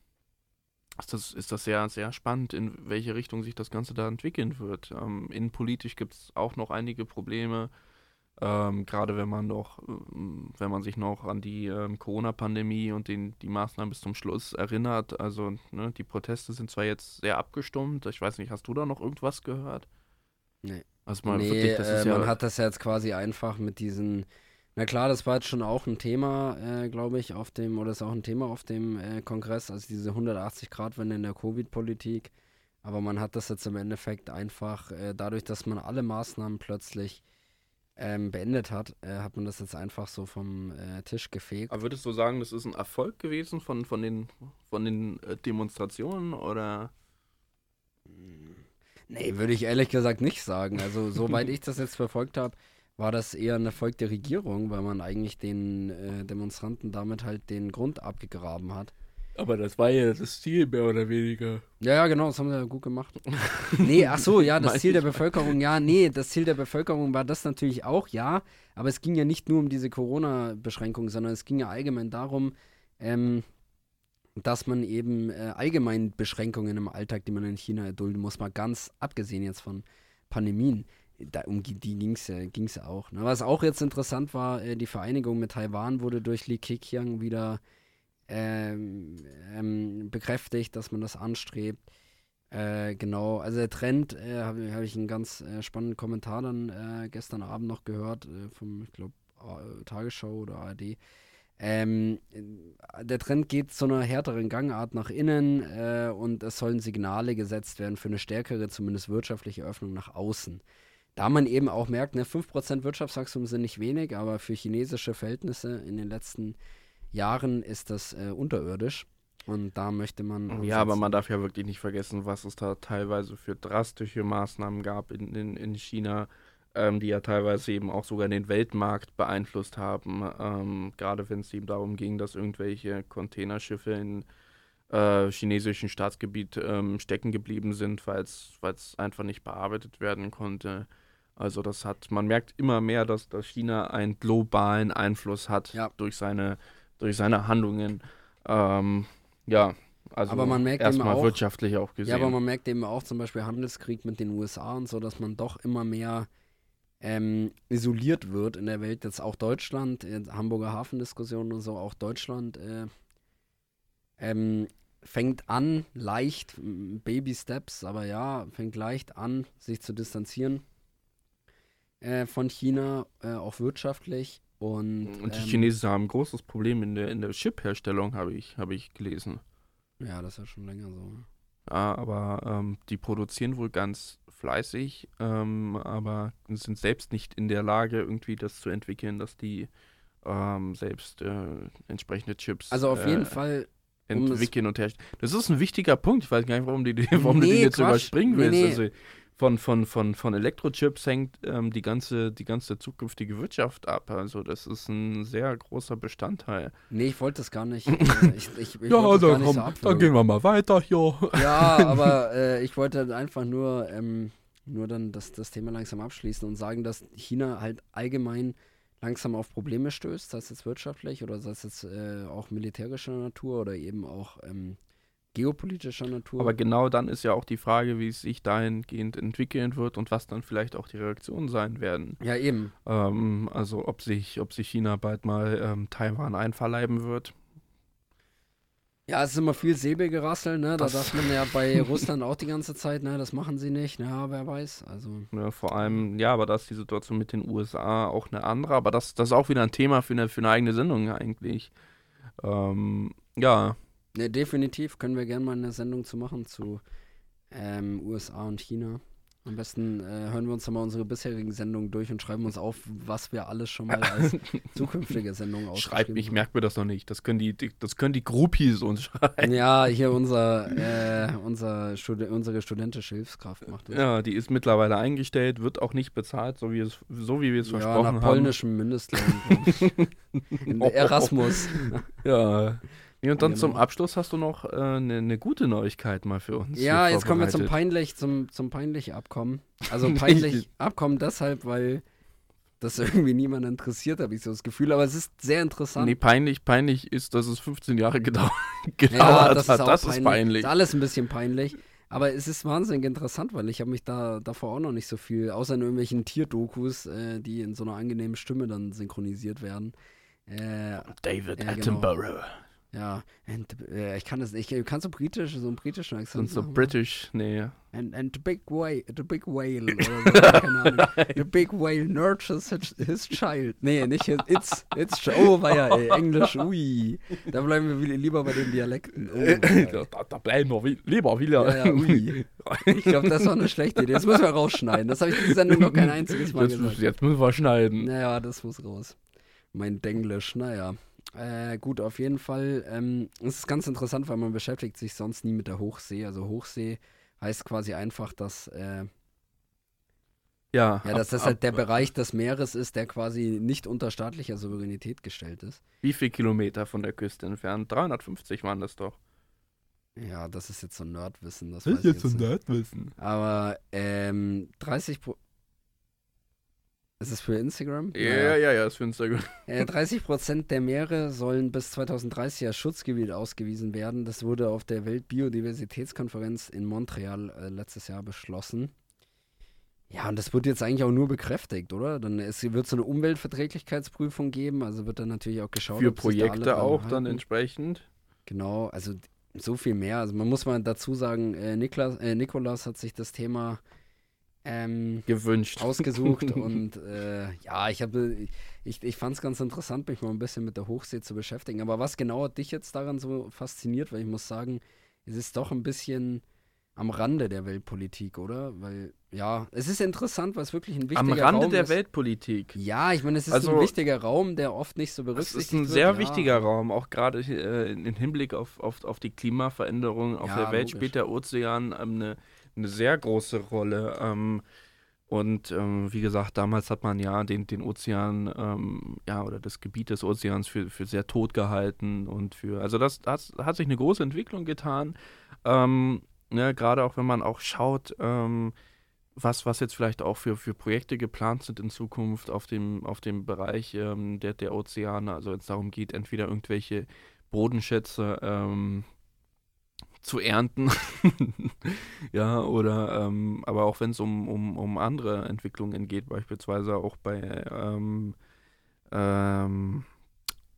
S2: ist, das, ist das sehr, sehr spannend, in welche Richtung sich das Ganze da entwickeln wird. Ähm, innenpolitisch gibt es auch noch einige Probleme. Ähm, Gerade wenn man noch, ähm, wenn man sich noch an die ähm, Corona-Pandemie und den, die Maßnahmen bis zum Schluss erinnert. Also ne, die Proteste sind zwar jetzt sehr abgestummt. Ich weiß nicht, hast du da noch irgendwas gehört?
S3: Nee.
S2: Also mal
S3: nee,
S2: wirklich, das
S3: äh,
S2: ist ja.
S3: man hat das ja jetzt quasi einfach mit diesen. Na klar, das war jetzt schon auch ein Thema, äh, glaube ich, auf dem, oder ist auch ein Thema auf dem äh, Kongress, also diese 180-Grad-Wende in der Covid-Politik. Aber man hat das jetzt im Endeffekt einfach äh, dadurch, dass man alle Maßnahmen plötzlich ähm, beendet hat, äh, hat man das jetzt einfach so vom äh, Tisch gefegt.
S2: Aber würdest du sagen, das ist ein Erfolg gewesen von, von den, von den äh, Demonstrationen oder?
S3: Nee, würde ich ehrlich gesagt nicht sagen. Also, soweit ich das jetzt verfolgt habe, war das eher ein Erfolg der Regierung, weil man eigentlich den äh, Demonstranten damit halt den Grund abgegraben hat.
S2: Aber das war ja das Ziel, mehr oder weniger.
S3: Ja, ja, genau, das haben sie ja gut gemacht. nee, ach so, ja, das Ziel der. Bevölkerung, ja, nee, das Ziel der Bevölkerung war das natürlich auch, ja, aber es ging ja nicht nur um diese Corona-Beschränkung, sondern es ging ja allgemein darum, ähm, dass man eben äh, allgemein Beschränkungen im Alltag, die man in China erdulden muss, mal ganz abgesehen jetzt von Pandemien, da, um die ging es ja auch. Ne? Was auch jetzt interessant war, äh, die Vereinigung mit Taiwan wurde durch Li Keqiang wieder ähm, ähm, bekräftigt, dass man das anstrebt. Äh, genau, also der Trend, äh, habe hab ich einen ganz äh, spannenden Kommentar dann äh, gestern Abend noch gehört, äh, vom, ich glaube, Tagesschau oder ARD. Ähm, äh, der Trend geht zu einer härteren Gangart nach innen äh, und es sollen Signale gesetzt werden für eine stärkere, zumindest wirtschaftliche Öffnung nach außen. Da man eben auch merkt, ne, 5% Wirtschaftswachstum sind nicht wenig, aber für chinesische Verhältnisse in den letzten Jahren ist das äh, unterirdisch. Und da möchte man.
S2: Ja, aber man darf ja wirklich nicht vergessen, was es da teilweise für drastische Maßnahmen gab in, in, in China, ähm, die ja teilweise eben auch sogar den Weltmarkt beeinflusst haben. Ähm, gerade wenn es eben darum ging, dass irgendwelche Containerschiffe in äh, chinesischen Staatsgebiet ähm, stecken geblieben sind, weil es einfach nicht bearbeitet werden konnte. Also das hat, man merkt immer mehr, dass, dass China einen globalen Einfluss hat
S3: Ja.
S2: durch seine, durch seine Handlungen. Ähm, ja, also
S3: Aber man merkt
S2: erstmal
S3: auch-
S2: wirtschaftlich auch gesehen.
S3: Ja, aber man merkt eben auch zum Beispiel Handelskrieg mit den USA und so, dass man doch immer mehr ähm, isoliert wird in der Welt. Jetzt auch Deutschland, äh, Hamburger Hafendiskussion und so, auch Deutschland äh, ähm, fängt an, leicht, Baby Steps, aber ja, fängt leicht an, sich zu distanzieren äh, von China, äh, auch wirtschaftlich. Und,
S2: Und die
S3: ähm,
S2: Chinesen haben ein großes Problem in der, in der Chip-Herstellung, habe ich, habe ich gelesen.
S3: Ja, das ist ja schon länger so.
S2: Ja, aber ähm, die produzieren wohl ganz fleißig, ähm, aber sind selbst nicht in der Lage, irgendwie das zu entwickeln, dass die ähm, selbst äh, entsprechende Chips
S3: Also auf
S2: äh,
S3: jeden Fall um es-
S2: entwickeln und herstellen. Das ist ein wichtiger Punkt. Ich weiß gar nicht, warum, die, warum du
S3: Nee,
S2: den jetzt
S3: Quatsch.
S2: überspringen
S3: Nee,
S2: willst.
S3: nee.
S2: Also von, von, von, von Elektrochips hängt ähm, die, ganze, die ganze zukünftige Wirtschaft ab. Also das ist ein sehr großer Bestandteil.
S3: Nee, ich wollte das gar nicht. Äh, ich, ich, ich wollte das gar nicht so abwürgen.
S2: wir mal weiter hier.
S3: Ja, aber äh, ich wollte halt einfach nur, ähm, nur dann das, das Thema langsam abschließen und sagen, dass China halt allgemein langsam auf Probleme stößt, sei es jetzt wirtschaftlich oder sei es jetzt äh, auch militärischer Natur oder eben auch ähm, geopolitischer Natur.
S2: Aber genau dann ist ja auch die Frage, wie es sich dahingehend entwickeln wird und was dann vielleicht auch die Reaktionen sein werden.
S3: ja, eben.
S2: Ähm, also ob sich, ob sich China bald mal ähm, Taiwan einverleiben wird.
S3: Ja, es ist immer viel Säbelgerassel, ne? Da
S2: Das-
S3: sagt man ja bei Russland auch die ganze Zeit, ne? Das machen sie nicht, ja, wer weiß. Also.
S2: Ne, vor allem, ja, aber da ist die Situation mit den USA auch eine andere, aber das, das ist auch wieder ein Thema für eine, für eine eigene Sendung eigentlich. Ähm, ja,
S3: Ne, definitiv können wir gerne mal eine Sendung zu machen zu ähm, USA und China. Am besten äh, hören wir uns mal unsere bisherigen Sendungen durch und schreiben uns auf, was wir alles schon mal als zukünftige Sendungen
S2: schreibt
S3: ausgeschrieben
S2: mich, ich merke mir das noch nicht. Das können die, das können die Groupies uns schreiben.
S3: Ja, hier unser, äh, unser Studi unsere studentische Hilfskraft macht das.
S2: Ja, die ist mittlerweile eingestellt, wird auch nicht bezahlt, so wie, es, so wie wir es
S3: Ja,
S2: versprochen
S3: nach
S2: haben.
S3: polnischem Mindestlohn. Erasmus.
S2: Ja. Nee, und dann
S3: Genau.
S2: zum Abschluss hast du noch eine äh, ne ne gute Neuigkeit mal für uns.
S3: Ja, jetzt kommen wir zum peinlich, zum, zum peinlich Abkommen. Also peinlich Abkommen deshalb, weil das irgendwie niemand interessiert, habe ich so das Gefühl. Aber es ist sehr interessant.
S2: Nee, peinlich, peinlich ist, dass es 15 Jahre gedauert,
S3: ja,
S2: gedauert
S3: das
S2: hat.
S3: ist
S2: das
S3: peinlich.
S2: ist peinlich.
S3: Ist alles ein bisschen peinlich. Aber es ist wahnsinnig interessant, weil ich habe mich da davor auch noch nicht so viel, außer in irgendwelchen Tierdokus, äh, die in so einer angenehmen Stimme dann synchronisiert werden. Äh,
S2: David
S3: Ja, genau. Ja, and, äh, ich kann das nicht. Kannst du britisch, so einen britischen Akzent
S2: so
S3: machen?
S2: British, nee.
S3: And, and the big whale, the big whale oder so, keine Ahnung. The big whale nurtures his, his child. Nee, nicht his, it's, it's, oh, war ja ey, Englisch, ui. Da bleiben wir lieber bei den Dialekten. Oh, weia.
S2: da, da bleiben wir wi- lieber wieder.
S3: ja, ja, ui. Ich glaube, das war eine schlechte Idee. Das müssen wir rausschneiden. Das habe ich in dieser Sendung noch kein einziges Mal
S2: Jetzt,
S3: gesagt.
S2: jetzt müssen wir schneiden.
S3: Naja, das muss raus. Mein Denglisch, naja. Äh, gut, auf jeden Fall. Ähm, es ist ganz interessant, weil man beschäftigt sich sonst nie mit der Hochsee. Also Hochsee heißt quasi einfach, dass, äh,
S2: Ja,
S3: ja, dass
S2: ab-
S3: das halt
S2: ab-
S3: der Bereich des Meeres ist, der quasi nicht unter staatlicher Souveränität gestellt ist.
S2: Wie viel Kilometer von der Küste entfernt? 350 waren das doch.
S3: Ja, das ist jetzt so Nerdwissen. Das weiß ich jetzt nicht.
S2: Nerdwissen.
S3: Aber ähm, 30 Pro ist es für Instagram?
S2: Ja,
S3: Naja.
S2: ja, ja, ist für Instagram.
S3: Äh, 30 Prozent der Meere sollen bis 2030 als Schutzgebiet ausgewiesen werden. Das wurde auf der Weltbiodiversitätskonferenz in Montreal äh, letztes Jahr beschlossen. Ja, und das wird jetzt eigentlich auch nur bekräftigt, oder? Dann es wird so eine Umweltverträglichkeitsprüfung geben, also wird dann natürlich auch geschaut,
S2: Für
S3: da
S2: Projekte
S3: dran
S2: auch dann
S3: halten.
S2: entsprechend.
S3: Genau, also so viel mehr. Also man muss mal dazu sagen, äh, Niklas, äh, Nikolas hat sich das Thema ähm,
S2: Gewünscht.
S3: ausgesucht und äh, ja, ich habe, ich, ich fand es ganz interessant, mich mal ein bisschen mit der Hochsee zu beschäftigen. Aber was genau hat dich jetzt daran so fasziniert? Weil ich muss sagen, es ist doch ein bisschen am Rande der Weltpolitik, oder? Weil, ja, es ist interessant, weil es wirklich ein wichtiger
S2: Am Rande
S3: Raum
S2: der
S3: ist.
S2: Weltpolitik.
S3: Ja, ich meine, es ist
S2: Also-
S3: ein wichtiger Raum, der oft nicht so
S2: Es
S3: berücksichtigt
S2: ist ein
S3: wird.
S2: sehr
S3: ja.
S2: wichtiger Raum, auch gerade äh, im Hinblick auf, auf, auf die Klimaveränderung auf
S3: Ja,
S2: der Welt
S3: logisch.
S2: spielt der Ozean ähm, eine, eine sehr große Rolle. Ähm, und ähm, wie gesagt, damals hat man ja den, den Ozean, ähm, ja, oder das Gebiet des Ozeans für, für sehr tot gehalten und für, also das, das hat sich eine große Entwicklung getan. Ähm, ne, gerade auch wenn man auch schaut, ähm, was, was jetzt vielleicht auch für, für Projekte geplant sind in Zukunft auf dem, auf dem Bereich ähm, der, der Ozeane. Also wenn es darum geht, entweder irgendwelche Bodenschätze ähm, zu ernten, ja, oder ähm, aber auch wenn es um, um, um andere Entwicklungen geht, beispielsweise auch bei ähm, ähm,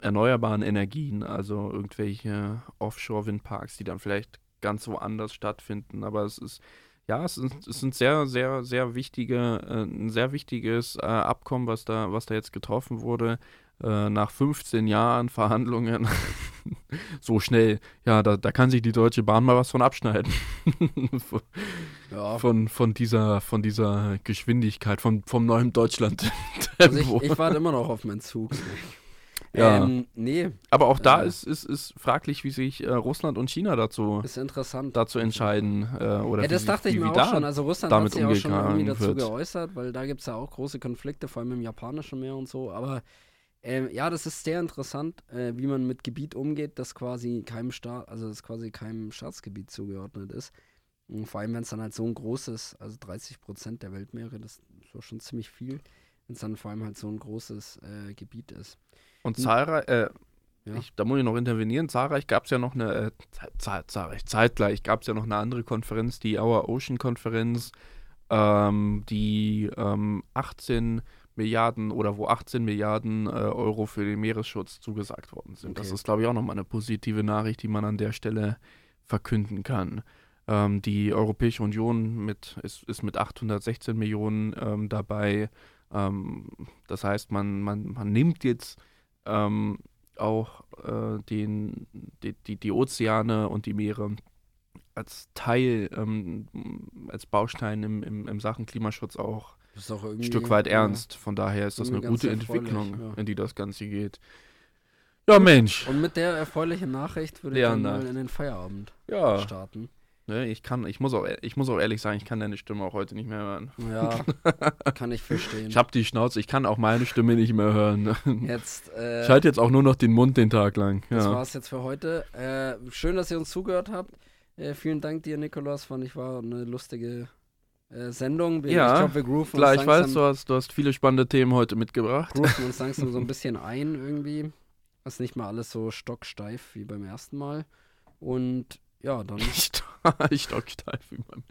S2: erneuerbaren Energien, also irgendwelche Offshore-Windparks, die dann vielleicht ganz woanders stattfinden. Aber es ist, ja, es ist, es sind sehr, sehr, sehr wichtige, äh, ein sehr wichtiges äh, Abkommen, was da, was da jetzt getroffen wurde. Äh, nach 15 Jahren Verhandlungen. so schnell. Ja, da, da kann sich die Deutsche Bahn mal was von abschneiden. von,
S3: Ja,
S2: von, von, dieser, von dieser Geschwindigkeit, vom, vom neuen Deutschland.
S3: also ich, ich warte immer noch auf meinen Zug.
S2: Ja.
S3: Ähm, nee,
S2: Aber auch da
S3: Äh.
S2: ist, ist, ist fraglich, wie sich äh, Russland und China dazu, dazu entscheiden. Äh, oder
S3: Ja, das
S2: wie,
S3: dachte ich
S2: wie,
S3: mir
S2: wie
S3: auch
S2: da
S3: schon. Also Russland hat
S2: damit
S3: sich auch schon irgendwie dazu
S2: wird.
S3: geäußert, weil da gibt es ja auch große Konflikte, vor allem im japanischen Meer und so. Aber ähm, ja, das ist sehr interessant, äh, wie man mit Gebiet umgeht, das quasi keinem Staat, also das quasi keinem Staatsgebiet zugeordnet ist. Und vor allem, wenn es dann halt so ein großes, also 30 Prozent der Weltmeere, das ist doch schon ziemlich viel, wenn es dann vor allem halt so ein großes äh, Gebiet ist.
S2: Und zahlreich, äh,
S3: Ja.
S2: ich, da muss ich noch intervenieren, zahlreich gab es ja noch eine, äh, ze- zahlreich, zeitgleich gab es ja noch eine andere Konferenz, die Our Ocean Konferenz, ähm, die ähm, 18 Milliarden oder wo 18 Milliarden äh, Euro für den Meeresschutz zugesagt worden sind. Das
S3: Okay.
S2: ist, glaube ich, auch nochmal eine positive Nachricht, die man an der Stelle verkünden kann. Ähm, die Europäische Union mit, ist, ist mit 816 Millionen ähm, dabei. Ähm, das heißt, man, man, man nimmt jetzt ähm, auch äh, den, die, die, die Ozeane und die Meere als Teil, ähm, als Baustein im, im, im Sachen Klimaschutz
S3: Das auch
S2: ein
S3: irgendwie,
S2: Stück weit ernst. Von daher ist das eine gute Entwicklung,
S3: ja.
S2: in die das Ganze geht. Ja, Mensch.
S3: Und mit der erfreulichen Nachricht würde ich dann mal in den Feierabend
S2: Ja,
S3: starten.
S2: ne, ich kann, ich muss auch, ich muss auch ehrlich sagen, ich kann deine Stimme auch heute nicht mehr hören.
S3: Ja, kann ich verstehen.
S2: Ich habe die Schnauze, ich kann auch meine Stimme nicht mehr hören.
S3: jetzt, äh,
S2: Ich halte jetzt auch nur noch den Mund den Tag lang.
S3: das
S2: Ja.
S3: war's jetzt für heute. Äh, schön, dass ihr uns zugehört habt. Äh, vielen Dank dir, Nikolas. Fand ich war eine lustige äh, Sendung. Wir,
S2: Ja,
S3: ich glaube, wir grooven
S2: Gleich
S3: uns,
S2: weiß, du hast, du hast viele spannende Themen heute mitgebracht.
S3: grooven uns langsam so ein bisschen ein irgendwie. Das ist nicht mal alles so stocksteif wie beim ersten Mal. Und ja, dann.
S2: ich stocksteif wie beim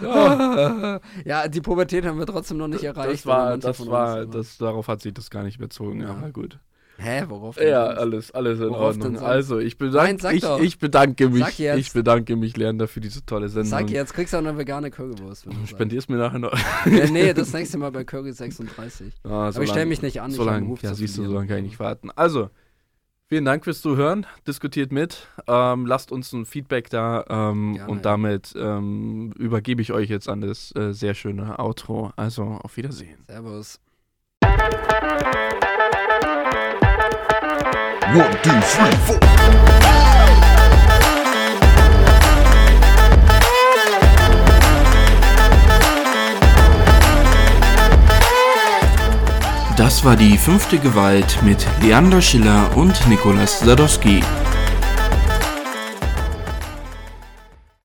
S3: ja. ja, die Pubertät haben wir trotzdem noch nicht erreicht.
S2: Das war, das war, das, darauf hat sich das gar nicht bezogen,
S3: Ja.
S2: aber gut.
S3: Hä, worauf denn
S2: Ja, alles, alles in
S3: Worauf
S2: Ordnung. Also, ich,
S3: Nein,
S2: bedank,
S3: sag
S2: ich, ich bedanke mich. Ich bedanke mich, Leander, für diese tolle Sendung.
S3: Sag jetzt, kriegst du auch eine vegane Currywurst. Wenn du.
S2: Spendierst mir nachher noch.
S3: ja, nee, das nächste Mal bei Curry 36.
S2: Ah,
S3: Aber ich stell mich nicht an, ich
S2: So
S3: einen
S2: lange,
S3: Ruf
S2: ja, siehst du, so lange kann ich nicht warten. Also, vielen Dank fürs Zuhören. Diskutiert mit. Ähm, lasst uns ein Feedback da. Ähm,
S3: Gerne,
S2: und damit ähm, übergebe ich euch jetzt an das äh, sehr schöne Outro. Also, auf Wiedersehen.
S3: Servus.
S1: One, two, three, four. Das war die fünfte Gewalt mit Leander Schiller und Nikolas Sadowski.